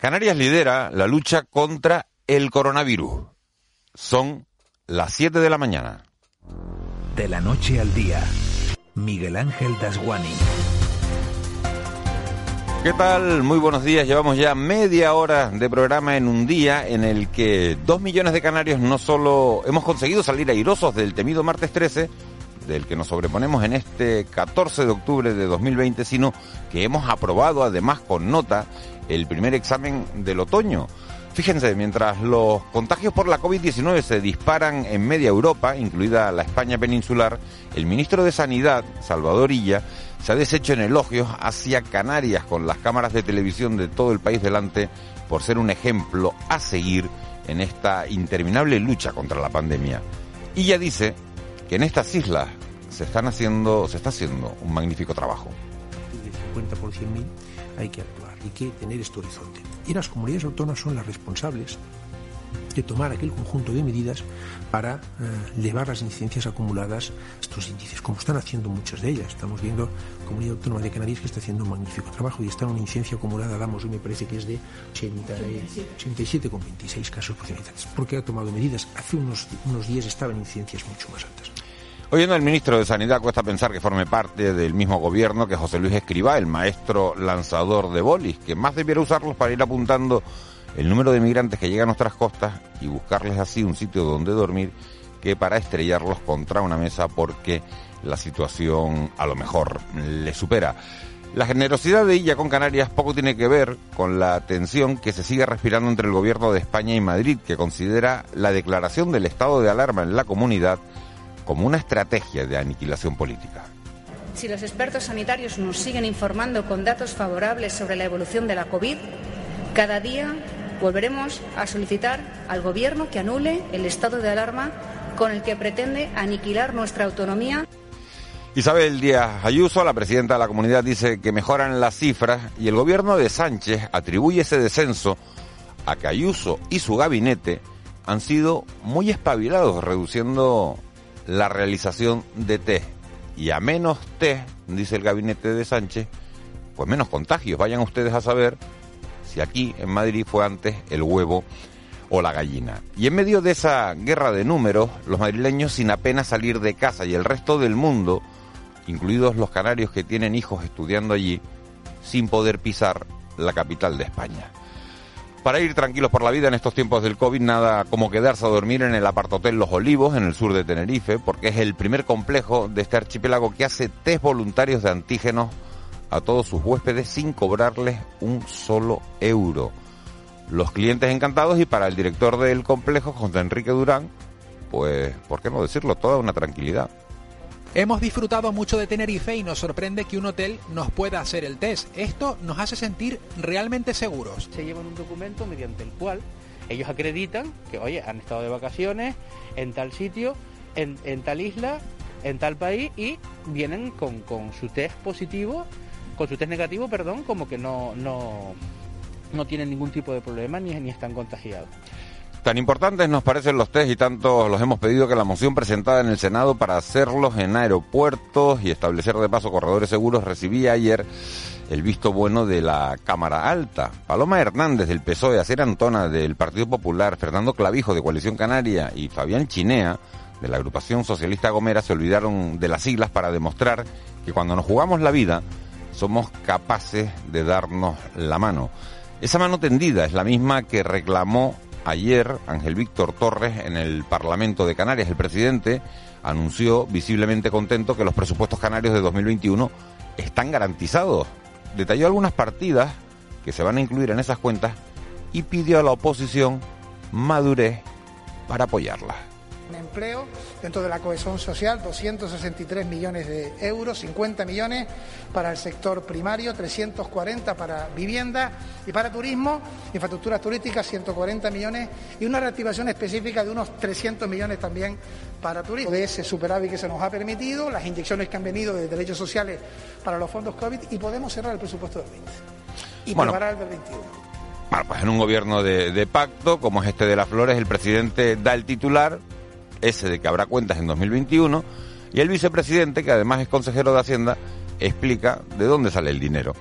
Canarias lidera la lucha contra el coronavirus. Son las 7 de la mañana. De la noche al día, Miguel Ángel Dasguani. ¿Qué tal? Muy buenos días. Llevamos ya media hora de programa en un día en el que dos millones de canarios no solo hemos conseguido salir airosos del temido martes 13, del que nos sobreponemos en este 14 de octubre de 2020, sino que hemos aprobado además con nota el primer examen del otoño. Fíjense, mientras los contagios por la COVID-19 se disparan en media Europa, incluida la España peninsular, el ministro de Sanidad, Salvador Illa, se ha deshecho en elogios hacia Canarias con las cámaras de televisión de todo el país delante por ser un ejemplo a seguir en esta interminable lucha contra la pandemia. Illa dice que en estas islas se están haciendo, se está haciendo un magnífico trabajo. De 50 por 100.000 hay que hay que tener este horizonte. Y las comunidades autónomas son las responsables de tomar aquel conjunto de medidas para eh, elevar las incidencias acumuladas, estos índices, como están haciendo muchas de ellas. Estamos viendo Comunidad Autónoma de Canarias que está haciendo un magnífico trabajo y está en una incidencia acumulada, damos hoy me parece que es de 80, 87,26 casos por 100 habitantes, porque ha tomado medidas. Hace unos, unos días estaban incidencias mucho más altas. Oyendo al ministro de Sanidad cuesta pensar que forme parte del mismo gobierno que José Luis Escribá, el maestro lanzador de bolis, que más debiera usarlos para ir apuntando el número de migrantes que llegan a nuestras costas y buscarles así un sitio donde dormir que para estrellarlos contra una mesa porque la situación a lo mejor le supera. La generosidad de ella con Canarias poco tiene que ver con la tensión que se sigue respirando entre el gobierno de España y Madrid, que considera la declaración del estado de alarma en la comunidad como una estrategia de aniquilación política. Si los expertos sanitarios nos siguen informando con datos favorables sobre la evolución de la COVID, cada día volveremos a solicitar al Gobierno que anule el estado de alarma con el que pretende aniquilar nuestra autonomía. Isabel Díaz Ayuso, la presidenta de la comunidad, dice que mejoran las cifras y el gobierno de Sánchez atribuye ese descenso a que Ayuso y su gabinete han sido muy espabilados reduciendo la realización de test. Y a menos test, dice el gabinete de Sánchez, pues menos contagios. Vayan ustedes a saber si aquí en Madrid fue antes el huevo o la gallina. Y en medio de esa guerra de números, los madrileños sin apenas salir de casa y el resto del mundo, incluidos los canarios que tienen hijos estudiando allí, sin poder pisar la capital de España. Para ir tranquilos por la vida en estos tiempos del COVID, nada como quedarse a dormir en el apartotel Los Olivos, en el sur de Tenerife, porque es el primer complejo de este archipiélago que hace test voluntarios de antígenos a todos sus huéspedes sin cobrarles un solo euro. Los clientes encantados y para el director del complejo, José Enrique Durán, pues, ¿por qué no decirlo? Toda una tranquilidad. Hemos disfrutado mucho de Tenerife y nos sorprende que un hotel nos pueda hacer el test. Esto nos hace sentir realmente seguros. Se llevan un documento mediante el cual ellos acreditan que, oye, han estado de vacaciones en tal sitio, en, tal isla, en tal país y vienen con, con, su test positivo, con su test negativo, perdón, como que no, no, no tienen ningún tipo de problema ni, ni están contagiados. Tan importantes nos parecen los test y tanto los hemos pedido que la moción presentada en el Senado para hacerlos en aeropuertos y establecer de paso corredores seguros recibía ayer el visto bueno de la Cámara Alta. Paloma Hernández del PSOE, Acer Antona del Partido Popular, Fernando Clavijo de Coalición Canaria y Fabián Chinea de la agrupación socialista Gomera se olvidaron de las siglas para demostrar que cuando nos jugamos la vida somos capaces de darnos la mano. Esa mano tendida es la misma que reclamó ayer Ángel Víctor Torres en el Parlamento de Canarias. El presidente anunció visiblemente contento que los presupuestos canarios de 2021 están garantizados. Detalló algunas partidas que se van a incluir en esas cuentas y pidió a la oposición madurez para apoyarlas. Dentro de la cohesión social 263 millones de euros, 50 millones para el sector primario, 340 para vivienda y para turismo, infraestructuras turísticas 140 millones y una reactivación específica de unos 300 millones también para turismo. De ese superávit que se nos ha permitido, las inyecciones que han venido de derechos sociales para los fondos COVID y podemos cerrar el presupuesto del 20 y preparar el del 21. Bueno, pues en un gobierno de, pacto, como es este de las Flores, el presidente da el titular, ese de que habrá cuentas en 2021, y el vicepresidente, que además es consejero de Hacienda, explica de dónde sale el dinero.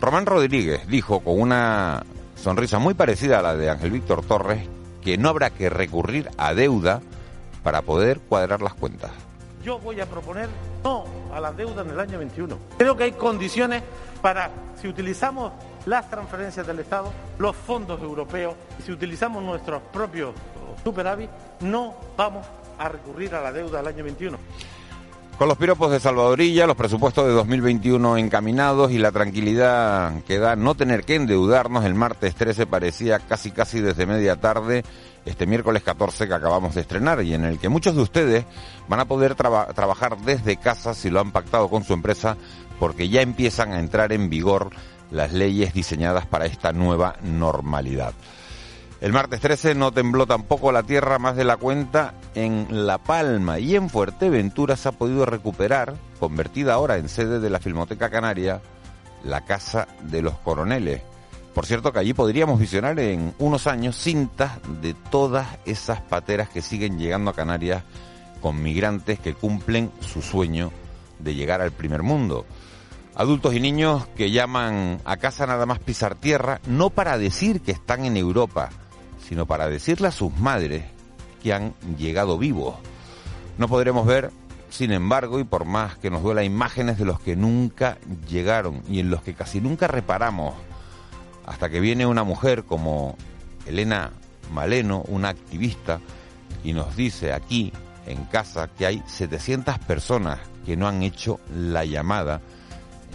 Román Rodríguez dijo con una sonrisa muy parecida a la de Ángel Víctor Torres que no habrá que recurrir a deuda para poder cuadrar las cuentas. Yo voy a proponer no a la deuda en el año 21. Creo que hay condiciones para, si utilizamos las transferencias del Estado, los fondos europeos, si utilizamos nuestros propios superávit, no vamos a recurrir a la deuda del año 21. Con los piropos de Salvadorilla, los presupuestos de 2021 encaminados y la tranquilidad que da no tener que endeudarnos, el martes 13 parecía casi casi desde media tarde, este miércoles 14 que acabamos de estrenar y en el que muchos de ustedes van a poder trabajar desde casa si lo han pactado con su empresa porque ya empiezan a entrar en vigor las leyes diseñadas para esta nueva normalidad. El martes 13 no tembló tampoco la tierra más de la cuenta en La Palma y en Fuerteventura se ha podido recuperar, convertida ahora en sede de la Filmoteca Canaria, la Casa de los Coroneles. Por cierto que allí podríamos visionar en unos años cintas de todas esas pateras que siguen llegando a Canarias con migrantes que cumplen su sueño de llegar al primer mundo. Adultos y niños que llaman a casa nada más pisar tierra, no para decir que están en Europa, sino para decirle a sus madres que han llegado vivos. No podremos ver, sin embargo, y por más que nos duela, imágenes de los que nunca llegaron y en los que casi nunca reparamos, hasta que viene una mujer como Elena Maleno, una activista, y nos dice aquí, en casa, que hay 700 personas que no han hecho la llamada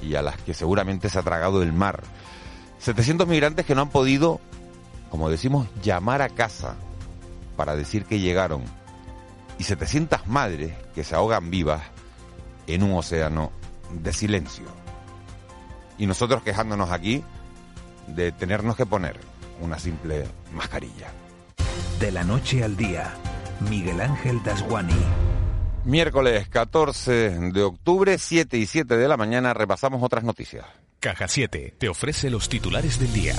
y a las que seguramente se ha tragado el mar. 700 migrantes que no han podido, como decimos, llamar a casa para decir que llegaron. Y 700 madres que se ahogan vivas en un océano de silencio. Y nosotros quejándonos aquí de tenernos que poner una simple mascarilla. De la noche al día, Miguel Ángel Dasguani. Miércoles 14 de octubre, 7 y 7 de la mañana, repasamos otras noticias. Caja 7 te ofrece los titulares del día.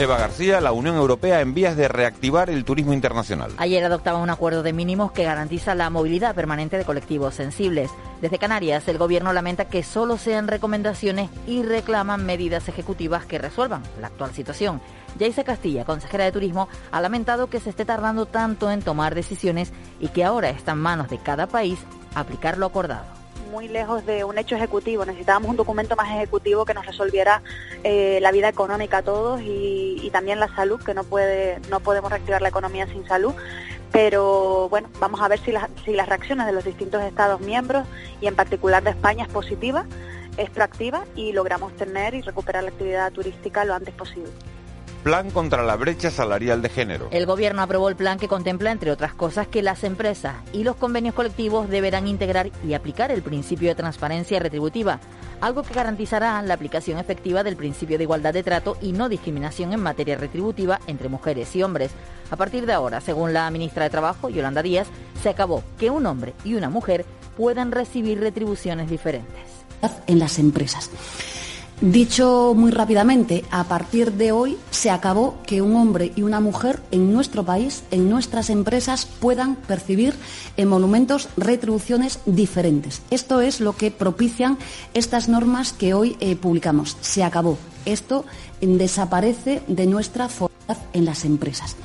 Eva García, la Unión Europea en vías de reactivar el turismo internacional. Ayer adoptaba un acuerdo de mínimos que garantiza la movilidad permanente de colectivos sensibles. Desde Canarias, el gobierno lamenta que solo sean recomendaciones y reclaman medidas ejecutivas que resuelvan la actual situación. Yaisa Castilla, consejera de Turismo, ha lamentado que se esté tardando tanto en tomar decisiones y que ahora está en manos de cada país aplicar lo acordado muy lejos de un hecho ejecutivo. Necesitábamos un documento más ejecutivo que nos resolviera eh, la vida económica a todos y, también la salud, que no puede, no podemos reactivar la economía sin salud. Pero bueno, vamos a ver si, si las reacciones de los distintos Estados miembros y en particular de España es positiva, es proactiva y logramos tener y recuperar la actividad turística lo antes posible. Plan contra la brecha salarial de género. El gobierno aprobó el plan que contempla, entre otras cosas, que las empresas y los convenios colectivos deberán integrar y aplicar el principio de transparencia retributiva, algo que garantizará la aplicación efectiva del principio de igualdad de trato y no discriminación en materia retributiva entre mujeres y hombres. A partir de ahora, según la ministra de Trabajo, Yolanda Díaz, se acabó que un hombre y una mujer puedan recibir retribuciones diferentes. En las empresas. Dicho muy rápidamente, a partir de hoy se acabó que un hombre y una mujer en nuestro país, en nuestras empresas, puedan percibir en monumentos retribuciones diferentes. Esto es lo que propician estas normas que hoy eh, publicamos. Se acabó. Esto desaparece de nuestra forma en las empresas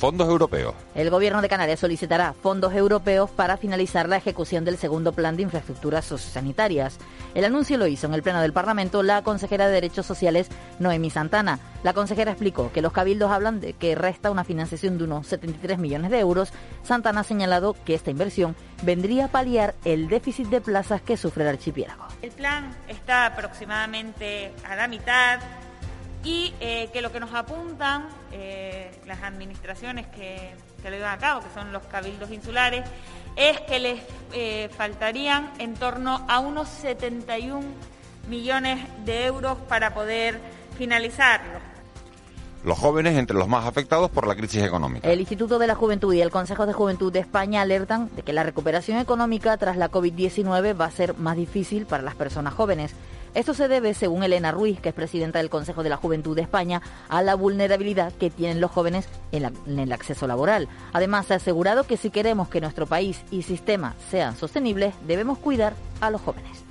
fondos europeos. El Gobierno de Canarias solicitará fondos europeos para finalizar la ejecución del segundo plan de infraestructuras sociosanitarias. El anuncio lo hizo en el Pleno del Parlamento la consejera de Derechos Sociales, Noemi Santana. La consejera explicó que los cabildos hablan de que resta una financiación de unos 73 millones de euros. Santana ha señalado que esta inversión vendría a paliar el déficit de plazas que sufre el archipiélago. El plan está aproximadamente a la mitad y eh, que lo que nos apuntan eh, las administraciones que, que lo llevan a cabo, que son los cabildos insulares, es que les eh, faltarían en torno a unos 71 millones de euros para poder finalizarlo. Los jóvenes entre los más afectados por la crisis económica. El Instituto de la Juventud y el Consejo de Juventud de España alertan de que la recuperación económica tras la COVID-19 va a ser más difícil para las personas jóvenes. Esto se debe, según Elena Ruiz, que es presidenta del Consejo de la Juventud de España, a la vulnerabilidad que tienen los jóvenes en, el acceso laboral. Además, ha asegurado que si queremos que nuestro país y sistema sean sostenibles, debemos cuidar a los jóvenes.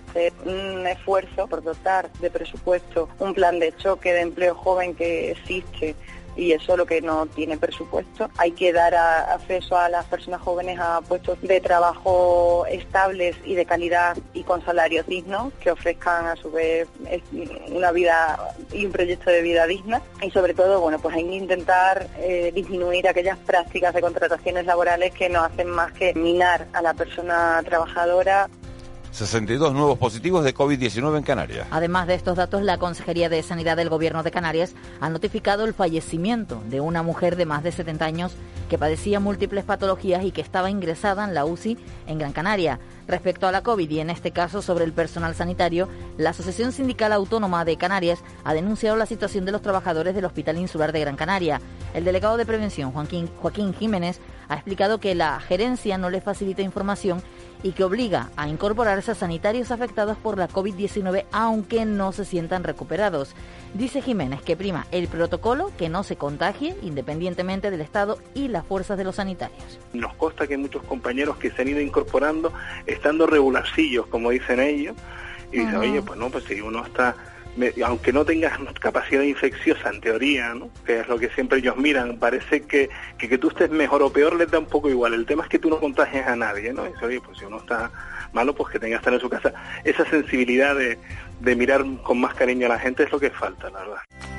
un esfuerzo por dotar de presupuesto un plan de choque de empleo joven que existe y eso lo que no tiene presupuesto. Hay que dar acceso a las personas jóvenes a puestos de trabajo estables y de calidad y con salarios dignos que ofrezcan a su vez una vida y un proyecto de vida digna y sobre todo bueno pues hay que intentar eh, disminuir aquellas prácticas de contrataciones laborales que no hacen más que minar a la persona trabajadora 62 nuevos positivos de COVID-19 en Canarias. Además de estos datos, la Consejería de Sanidad del Gobierno de Canarias ha notificado el fallecimiento de una mujer de más de 70 años que padecía múltiples patologías y que estaba ingresada en la UCI en Gran Canaria. Respecto a la COVID y en este caso sobre el personal sanitario, la Asociación Sindical Autónoma de Canarias ha denunciado la situación de los trabajadores del Hospital Insular de Gran Canaria. El delegado de Prevención, Joaquín, Jiménez, ha explicado que la gerencia no le facilita información y que obliga a incorporarse a sanitarios afectados por la COVID-19 aunque no se sientan recuperados. Dice Jiménez que prima el protocolo que no se contagie independientemente del Estado y las fuerzas de los sanitarios. Nos consta que muchos compañeros que se han ido incorporando estando regularcillos, como dicen ellos, y dicen, oye, pues no, pues si uno está, aunque no tengas capacidad infecciosa en teoría, ¿no? que es lo que siempre ellos miran, parece que, que tú estés mejor o peor les da un poco igual. El tema es que tú no contagias a nadie, ¿no? Y oye, pues si uno está malo, pues que tenga que estar en su casa. Esa sensibilidad de, de mirar con más cariño a la gente es lo que falta, la verdad.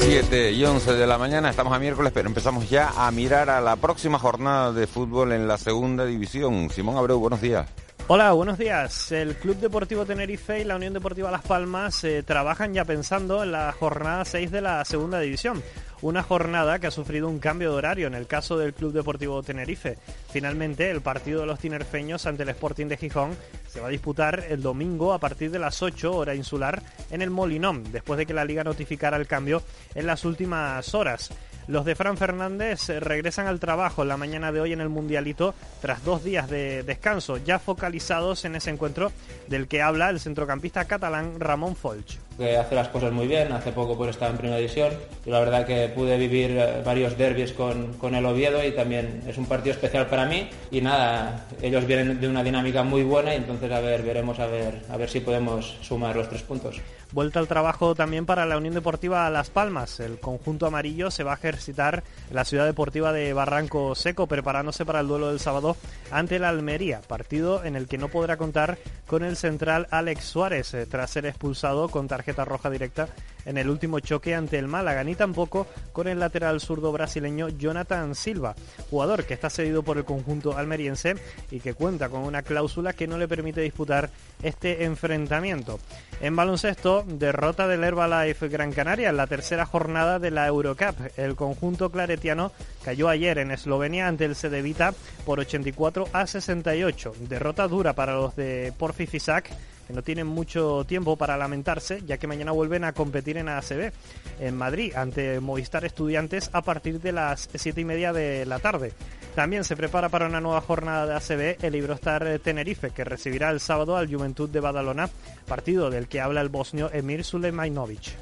7 y 11 de la mañana, estamos a miércoles, pero empezamos ya a mirar a la próxima jornada de fútbol en la segunda división. Simón Abreu, buenos días. Hola, buenos días. El Club Deportivo Tenerife y la Unión Deportiva Las Palmas eh, trabajan ya pensando en la jornada 6 de la segunda división. Una jornada que ha sufrido un cambio de horario en el caso del Club Deportivo Tenerife. Finalmente, el partido de los tinerfeños ante el Sporting de Gijón se va a disputar el domingo a partir de las 8 hora insular en el Molinón, después de que la liga notificara el cambio en las últimas horas. Los de Fran Fernández eh, regresan al trabajo la mañana de hoy en el Mundialito tras dos días de descanso, ya focalizados en ese encuentro del que habla el centrocampista catalán Ramón Folch. Que hace las cosas muy bien, hace poco pues estaba en primera división. Y la verdad que pude vivir eh, varios derbis con, con el Oviedo y también es un partido especial para mí. Y nada, ellos vienen de una dinámica muy buena y entonces a ver, veremos a ver, a ver si podemos sumar los tres puntos. Vuelta al trabajo también para la Unión Deportiva Las Palmas. El conjunto amarillo se va a ejercitar en la ciudad deportiva de Barranco Seco, preparándose para el duelo del sábado ante la Almería, partido en el que no podrá contar con el central Alex Suárez eh, tras ser expulsado con tarjeta roja directa en el último choque ante el Málaga, ni tampoco con el lateral zurdo brasileño Jonathan Silva, jugador que está cedido por el conjunto almeriense y que cuenta con una cláusula que no le permite disputar este enfrentamiento. En baloncesto, derrota del Herbalife Gran Canaria en la tercera jornada de la Eurocup. El conjunto claretiano cayó ayer en Eslovenia ante el Cedevita por 84 a 68. Derrota dura para los de Porfi Fisac no tienen mucho tiempo para lamentarse, ya que mañana vuelven a competir en ACB en Madrid ante Movistar Estudiantes a partir de las siete y media de la tarde. También se prepara para una nueva jornada de ACB el Ibrostar Tenerife, que recibirá el sábado al Juventud de Badalona, partido del que habla el bosnio Emir Sulejmanovic.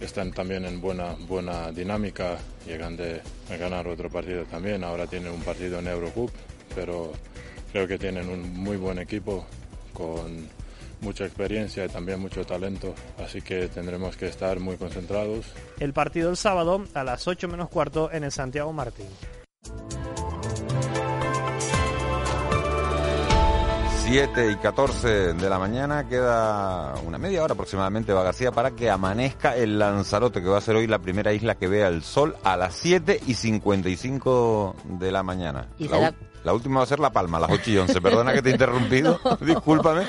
están también en buena, buena dinámica, llegan de ganar otro partido también, ahora tienen un partido en Eurocup, pero creo que tienen un muy buen equipo con mucha experiencia y también mucho talento, así que tendremos que estar muy concentrados. El partido el sábado a las 8 menos cuarto en el Santiago Martín. 7 y 14 de la mañana queda una media hora aproximadamente, va García, para que amanezca el Lanzarote, que va a ser hoy la primera isla que vea el sol a las 7 y 55 de la mañana. ¿Y la, será- u- la última va a ser La Palma, a las 8 y 11. Perdona que te he interrumpido, discúlpame,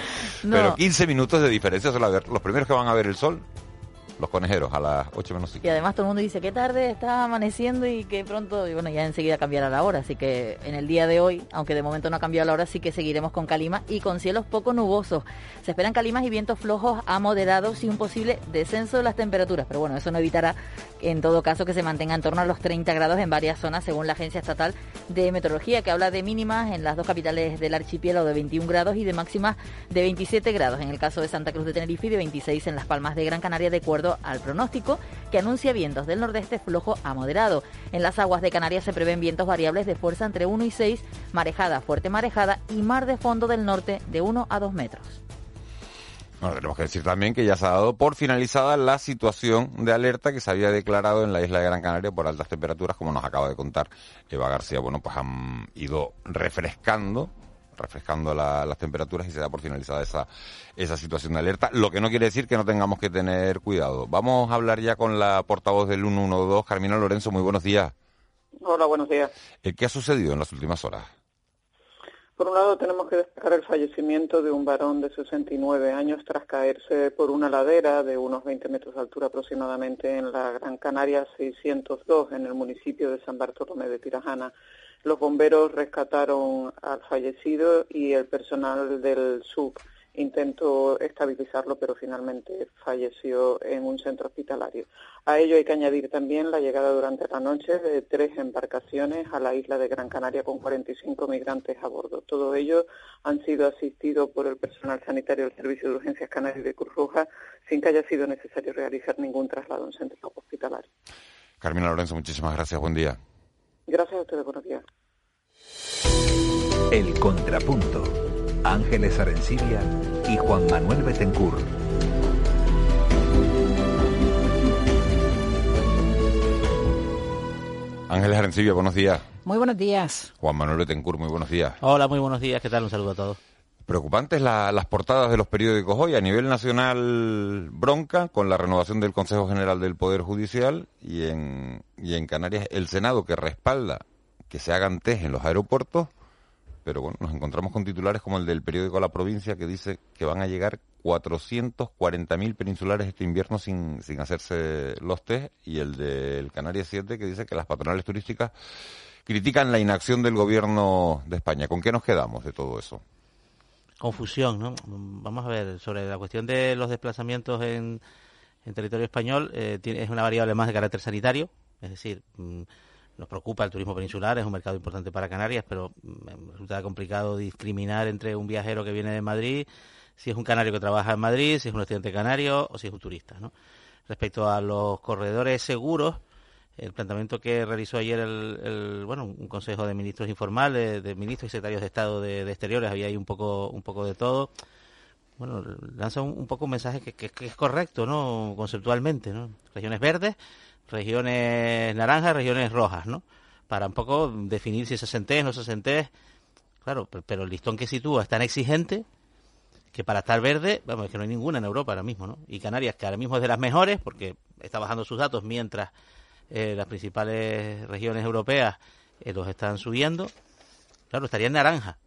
No. pero 15 minutos de diferencia. son Los primeros que van a ver el sol, los conejeros, a las 8 menos 5. Y además todo el mundo dice que tarde está amaneciendo y que pronto, y bueno, ya enseguida cambiará la hora. Así que en el día de hoy, aunque de momento no ha cambiado la hora, sí que seguiremos con calima y con cielos poco nubosos. Se esperan calimas y vientos flojos a moderados y un posible descenso de las temperaturas. Pero bueno, eso no evitará, en todo caso, que se mantenga en torno a los 30 grados en varias zonas, según la Agencia Estatal de Meteorología, que habla de mínimas en las dos capitales del archipiélago de 21 grados y de máximas de 27 grados. En el caso de Santa Cruz de Tenerife y de 26 en Las Palmas de Gran Canaria, de acuerdo al pronóstico que anuncia vientos del nordeste flojo a moderado. En las aguas de Canarias se prevén vientos variables de fuerza entre 1 y 6, marejada, fuerte marejada y mar de fondo del norte de 1 a 2 metros. Bueno, tenemos que decir también que ya se ha dado por finalizada la situación de alerta que se había declarado en la isla de Gran Canaria por altas temperaturas, como nos acaba de contar Eva García. Bueno, pues han ido refrescando refrescando la- las temperaturas y se da por finalizada esa, esa situación de alerta, lo que no quiere decir que no tengamos que tener cuidado. Vamos a hablar ya con la portavoz del 112, Carmina Lorenzo, muy buenos días. Hola, buenos días. Eh, ¿Qué ha sucedido en las últimas horas? Por un lado, tenemos que destacar el fallecimiento de un varón de 69 años tras caerse por una ladera de unos 20 metros de altura aproximadamente en la Gran Canaria 602, en el municipio de San Bartolomé de Tirajana. Los bomberos rescataron al fallecido y el personal del SUB intentó estabilizarlo, pero finalmente falleció en un centro hospitalario. A ello hay que añadir también la llegada durante la noche de tres embarcaciones a la isla de Gran Canaria con 45 migrantes a bordo. Todo ello han sido asistidos por el personal sanitario del Servicio de Urgencias Canarias de Cruz Roja sin que haya sido necesario realizar ningún traslado en centro hospitalario. Carmina Lorenzo, muchísimas gracias, buen día. Gracias a ustedes, buenos días. El Contrapunto. Ángeles Arencibia y Juan Manuel Betencur. Ángeles Arencibia, buenos días. Muy buenos días. Juan Manuel Betancourt, muy buenos días. Hola, muy buenos días. ¿Qué tal? Un saludo a todos. Preocupantes la- las portadas de los periódicos hoy. A nivel nacional, bronca con la renovación del Consejo General del Poder Judicial y en, y en Canarias el Senado que respalda que se hagan test en los aeropuertos. Pero bueno, nos encontramos con titulares como el del periódico La Provincia que dice que van a llegar 440.000 peninsulares este invierno sin, sin hacerse los test y el del Canarias 7 que dice que las patronales turísticas critican la inacción del gobierno de España. ¿Con qué nos quedamos de todo eso? Confusión, ¿no? Vamos a ver, sobre la cuestión de los desplazamientos en, en territorio español, eh, tiene- es una variable más de carácter sanitario, es decir, mm, nos preocupa el turismo peninsular, es un mercado importante para Canarias, pero mm, resulta complicado discriminar entre un viajero que viene de Madrid, si es un canario que trabaja en Madrid, si es un estudiante canario o si es un turista, ¿no? Respecto a los corredores seguros, el planteamiento que realizó ayer el, bueno un consejo de ministros informal de, ministros y secretarios de estado de, exteriores había ahí un poco un poco de todo. Bueno lanza un, poco un mensaje que, es correcto no conceptualmente no regiones verdes regiones naranjas regiones rojas no para un poco definir si se sentés no se claro pero, pero el listón que sitúa es tan exigente que para estar verde, vamos, es que no hay ninguna en Europa ahora mismo, ¿no? Y Canarias, que ahora mismo es de las mejores, porque está bajando sus datos mientras eh, las principales regiones europeas eh, los están subiendo, claro, estaría en naranja.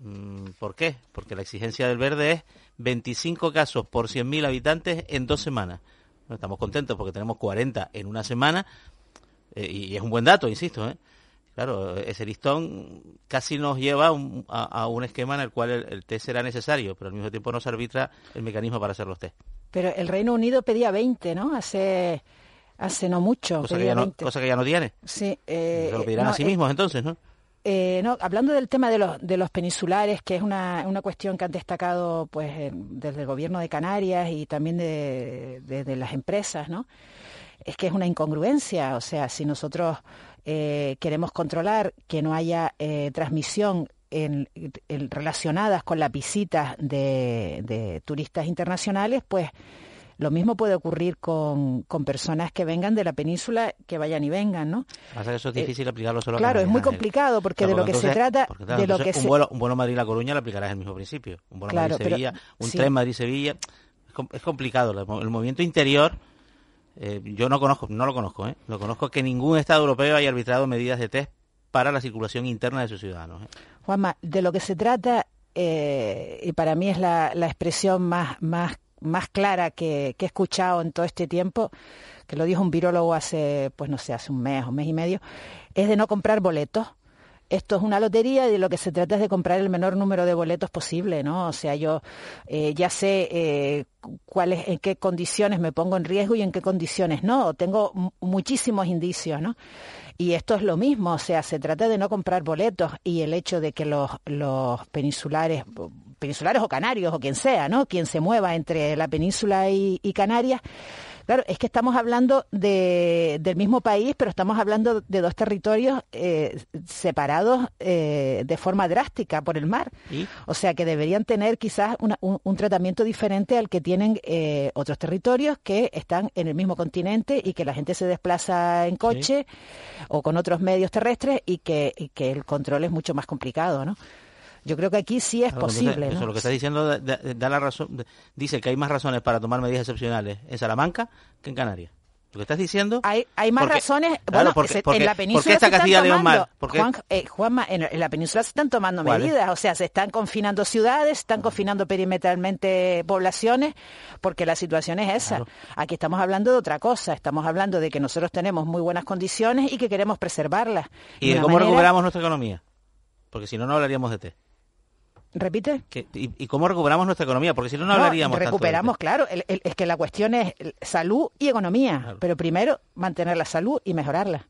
Mm, ¿Por qué? Porque la exigencia del verde es 25 casos por 100.000 habitantes en dos semanas. Estamos contentos porque tenemos 40 en una semana, eh, y es un buen dato, insisto. Claro, ese listón casi nos lleva a un, a- a un esquema en el cual el, el test será necesario, pero al mismo tiempo no se arbitra el mecanismo para hacer los test. Pero el Reino Unido pedía 20, ¿no? Hace, hace no mucho. Cosa que, ya no, 20. cosa que ya no tiene. Sí. eh, Se lo pedirán no, a sí eh, mismos entonces, ¿no? Eh, no, hablando del tema de los, de los peninsulares, que es una, una cuestión que han destacado pues eh, desde el gobierno de Canarias y también de, de- de las empresas, ¿no? Es que es una incongruencia, o sea, si nosotros eh, queremos controlar que no haya eh, transmisión en, en- relacionadas con las visitas de, de turistas internacionales, pues Lo mismo puede ocurrir con, con personas que vengan de la península, que vayan y vengan, ¿no? Pasa que eso es difícil aplicarlo solo a Claro, es muy Canarias, complicado porque de lo que se trata, porque, claro, de lo que un vuelo, un vuelo Madrid-La Coruña lo aplicarás el mismo principio. Un vuelo Claro, Madrid-Sevilla, un sí. tren Madrid-Sevilla. Es, com- es complicado. El, mo- el movimiento interior, eh, yo no conozco, no lo conozco, ¿eh? Lo conozco que ningún Estado europeo haya arbitrado medidas de test para la circulación interna de sus ciudadanos. ¿eh? Juanma, de lo que se trata, eh, y para mí es la, la expresión más, más, más clara que, he escuchado en todo este tiempo, que lo dijo un virólogo hace, pues no sé, hace un mes, un mes y medio, es de no comprar boletos. Esto es una lotería y de lo que se trata es de comprar el menor número de boletos posible, ¿no? O sea, yo eh, ya sé eh, cuáles, en qué condiciones me pongo en riesgo y en qué condiciones no. Tengo mu- muchísimos indicios, ¿no? Y esto es lo mismo, o sea, se trata de no comprar boletos y el hecho de que los peninsulares, peninsulares o canarios o quien sea, ¿no? Quien se mueva entre la península y, y Canarias, claro, es que estamos hablando de, del mismo país, pero estamos hablando de dos territorios eh, separados eh, de forma drástica por el mar. O sea, que deberían tener quizás una- un, un tratamiento diferente al que tienen eh, otros territorios que están en el mismo continente y que la gente se desplaza en coche o con otros medios terrestres y que, y que el control es mucho más complicado, ¿no? Yo creo que aquí sí es posible, Eso ¿no? lo que está diciendo da, da- la razón, dice que hay más razones para tomar medidas excepcionales en Salamanca que en Canarias. Lo que estás diciendo... Hay, hay más porque- razones. claro, bueno, porque- en la ¿por península se están tomando, mal? Juan, eh, Juanma, en, en la península se están tomando medidas, o sea, se están confinando ciudades, se están confinando perimetralmente poblaciones, porque la situación es esa. Aquí estamos hablando de otra cosa, estamos hablando de que nosotros tenemos muy buenas condiciones y que queremos preservarlas. ¿Y de cómo manera- recuperamos nuestra economía? Porque si no, no hablaríamos de té. ¿Repite? Que- y, y cómo recuperamos nuestra economía? Porque si no, no, No, hablaríamos tanto de recuperamos, claro. el- el- es que la cuestión es salud y economía, pero primero mantener la salud y mejorarla.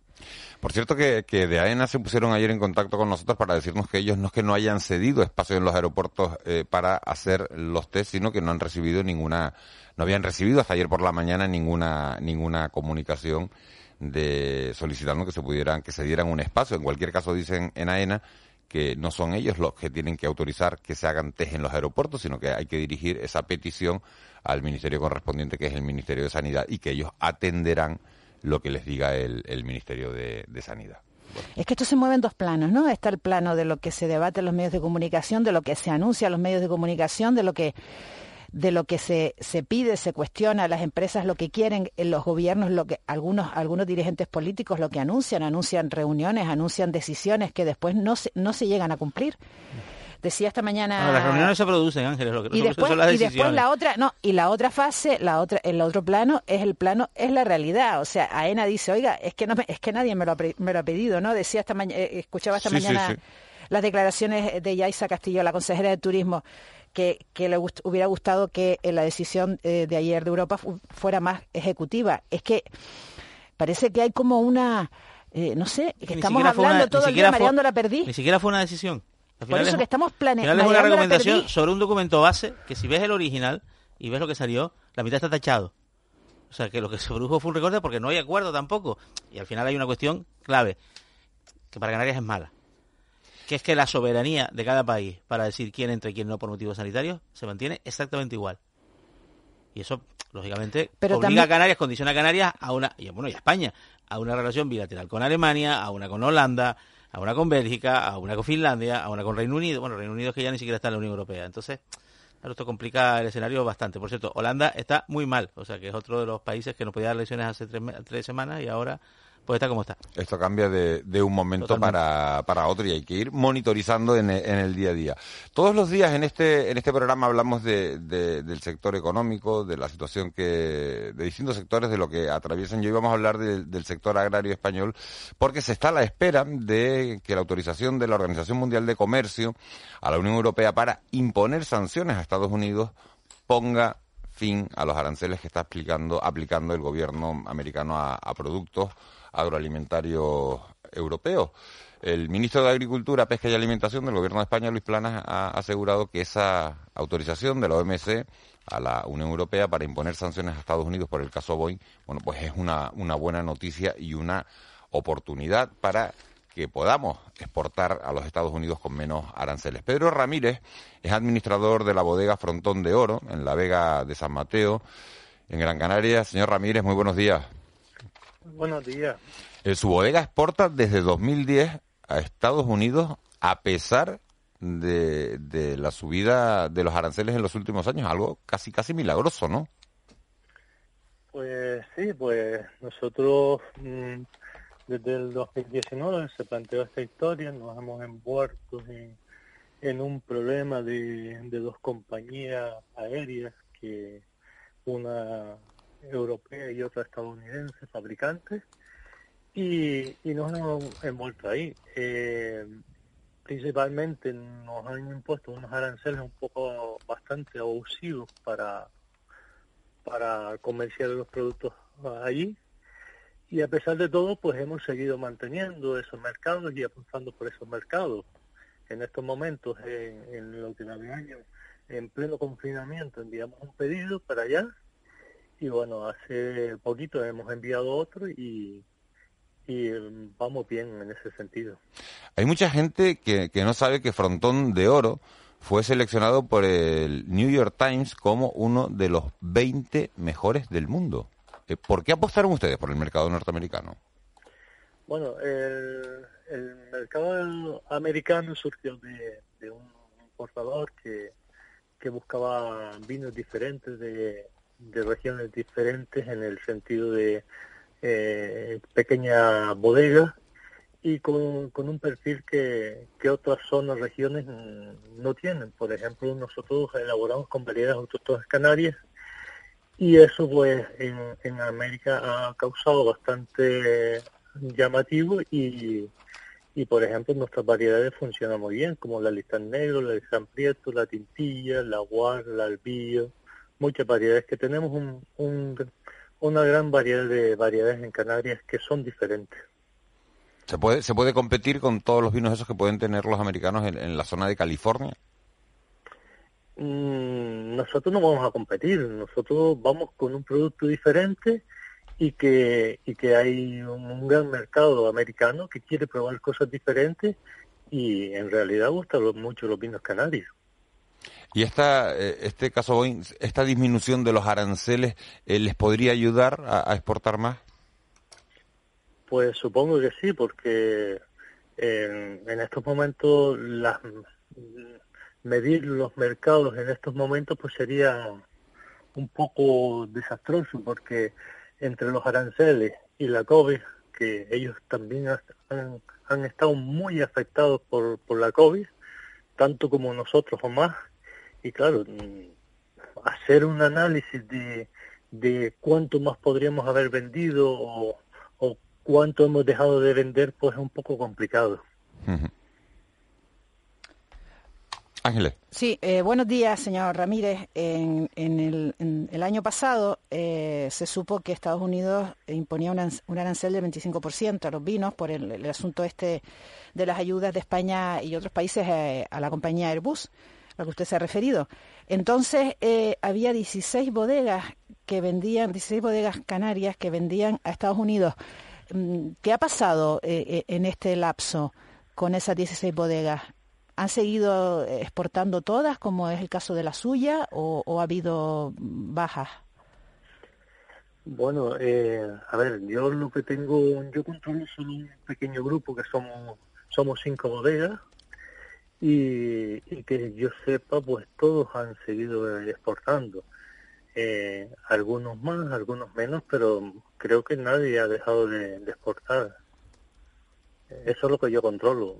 Por cierto que, que de AENA se pusieron ayer en contacto con nosotros para decirnos que ellos no es que no hayan cedido espacio en los aeropuertos eh, para hacer los test, sino que no han recibido ninguna, no habían recibido hasta ayer por la mañana ninguna, ninguna comunicación de solicitando que se pudieran, que se dieran un espacio. En cualquier caso dicen en AENA que no son ellos los que tienen que autorizar que se hagan test en los aeropuertos, sino que hay que dirigir esa petición al ministerio correspondiente, que es el Ministerio de Sanidad, y que ellos atenderán lo que les diga el, Ministerio de, de Sanidad. Es que esto se mueve en dos planos, ¿no? Está el plano de lo que se debate en los medios de comunicación, de lo que se anuncia en los medios de comunicación, de lo que de lo que se, se pide, se cuestiona, las empresas lo que quieren, en los gobiernos lo que algunos algunos dirigentes políticos lo que anuncian, anuncian reuniones, anuncian decisiones que después no se, no se llegan a cumplir. Decía esta mañana Bueno, las reuniones se producen, Ángeles, lo que, y después, son las y después la otra, no, y la otra fase, la otra, el otro plano es el plano, es la realidad. O sea, AENA dice, oiga, es que no me- es que nadie me lo ha, me lo ha pedido, ¿no? Decía esta mañana, escuchaba esta Sí, sí, mañana sí. las declaraciones de Yaisa Castillo, la consejera de turismo, que, que le gust- hubiera gustado que eh, la decisión eh, de ayer de Europa fu- fuera más ejecutiva. Es que parece que hay como una, eh, no sé, que Ni estamos hablando una- todo el día mareando la perdiz. Ni siquiera fue una decisión. Al Por eso es- que estamos plane- al final es una recomendación sobre un documento base que si ves el original y ves lo que salió, la mitad está tachado. O sea, que lo que se produjo fue un recorte porque no hay acuerdo tampoco. Y al final hay una cuestión clave, que para Canarias es mala. Que es que la soberanía de cada país para decir quién entra y quién no por motivos sanitarios se mantiene exactamente igual. Y eso, lógicamente, Pero obliga también- a Canarias, condiciona a Canarias a una, y bueno, y a España, a una relación bilateral con Alemania, a una con Holanda, a una con Bélgica, a una con Finlandia, a una con Reino Unido. Bueno, Reino Unido es que ya ni siquiera está en la Unión Europea. Entonces, claro, esto complica el escenario bastante. Por cierto, Holanda está muy mal, o sea, que es otro de los países que nos podía dar lecciones hace tres, tres semanas y ahora pues está como está. Esto cambia de, de un momento Totalmente. para, para otro y hay que ir monitorizando en el, en el día a día. Todos los días en este, en este programa hablamos de, de- del sector económico, de la situación que, de distintos sectores, de lo que atraviesan. Yo íbamos a hablar del- del sector agrario español porque se está a la espera de que la autorización de la Organización Mundial de Comercio a la Unión Europea para imponer sanciones a Estados Unidos ponga fin a los aranceles que está aplicando, aplicando el gobierno americano a, a productos agroalimentarios europeos. El ministro de Agricultura, Pesca y Alimentación del Gobierno de España, Luis Planas, ha asegurado que esa autorización de la OMC a la Unión Europea para imponer sanciones a Estados Unidos por el caso Boeing, bueno, pues es una, una buena noticia y una oportunidad para que podamos exportar a los Estados Unidos con menos aranceles. Pedro Ramírez es administrador de la bodega Frontón de Oro en la Vega de San Mateo en Gran Canaria. Señor Ramírez, muy buenos días. Buenos días. Eh, su bodega exporta desde 2010 a Estados Unidos a pesar de, de, la subida de los aranceles en los últimos años, algo casi casi milagroso, ¿no? Pues sí, pues nosotros mm, desde el 2019 se planteó esta historia, nos hemos envuelto en, en un problema de, de dos compañías aéreas, que una europea y otra estadounidense, fabricantes, y, y nos hemos envuelto ahí. Eh, principalmente nos han impuesto unos aranceles un poco bastante abusivos para, para comerciar los productos allí. Y a pesar de todo, pues hemos seguido manteniendo esos mercados y apostando por esos mercados. En estos momentos, en, en el último año, en pleno confinamiento, enviamos un pedido para allá y bueno, hace poquito hemos enviado otro y, y vamos bien en ese sentido. Hay mucha gente que, que no sabe que Frontón de Oro fue seleccionado por el New York Times como uno de los 20 mejores del mundo. Eh, ¿Por qué apostaron ustedes por el mercado norteamericano? Bueno, el, el mercado americano surgió de, de un importador que, que buscaba vinos diferentes de, de regiones diferentes en el sentido de eh, pequeña bodega y con, con un perfil que, que otras zonas, regiones no tienen. Por ejemplo, nosotros elaboramos con variedades autóctonas canarias y eso pues en, en América ha causado bastante llamativo y, y por ejemplo nuestras variedades funcionan muy bien, como la listán negro, la listán prieto, la tintilla, la guar, la albillo, muchas variedades que tenemos un, un, una gran variedad de variedades en Canarias que son diferentes. ¿Se puede, ¿Se puede competir con todos los vinos esos que pueden tener los americanos en, en la zona de California? Mm, nosotros no vamos a competir, nosotros vamos con un producto diferente y que, y que hay un, un gran mercado americano que quiere probar cosas diferentes y en realidad gustan mucho los vinos canarios. Y esta, eh, este caso esta disminución de los aranceles, eh, ¿les podría ayudar a, a, exportar más? Pues supongo que sí, porque en, en estos momentos las, medir los mercados en estos momentos pues sería un poco desastroso, porque entre los aranceles y la COVID, que ellos también han, han estado muy afectados por, por la COVID, tanto como nosotros o más, y claro, hacer un análisis de, de cuánto más podríamos haber vendido o, o cuánto hemos dejado de vender, pues es un poco complicado. Uh -huh. Ángeles. Sí, eh, buenos días, señor Ramírez. En, en, el, en el, año pasado eh, se supo que Estados Unidos imponía un, un arancel del 25% a los vinos por el, el, asunto este de las ayudas de España y otros países eh, a la compañía Airbus a lo que usted se ha referido. Entonces, eh, había 16 bodegas que vendían, 16 bodegas canarias que vendían a Estados Unidos. Mm, ¿Qué ha pasado eh, en este lapso con esas 16 bodegas? ¿Han seguido exportando todas, como es el caso de la suya, o, o ha habido bajas? Bueno, eh, a ver, yo lo que tengo, yo controlo solo un pequeño grupo que somos somos cinco bodegas y, y, que yo sepa, pues todos han seguido exportando. Eh, algunos más, algunos menos, pero creo que nadie ha dejado de, de, exportar. Eso es lo que yo controlo.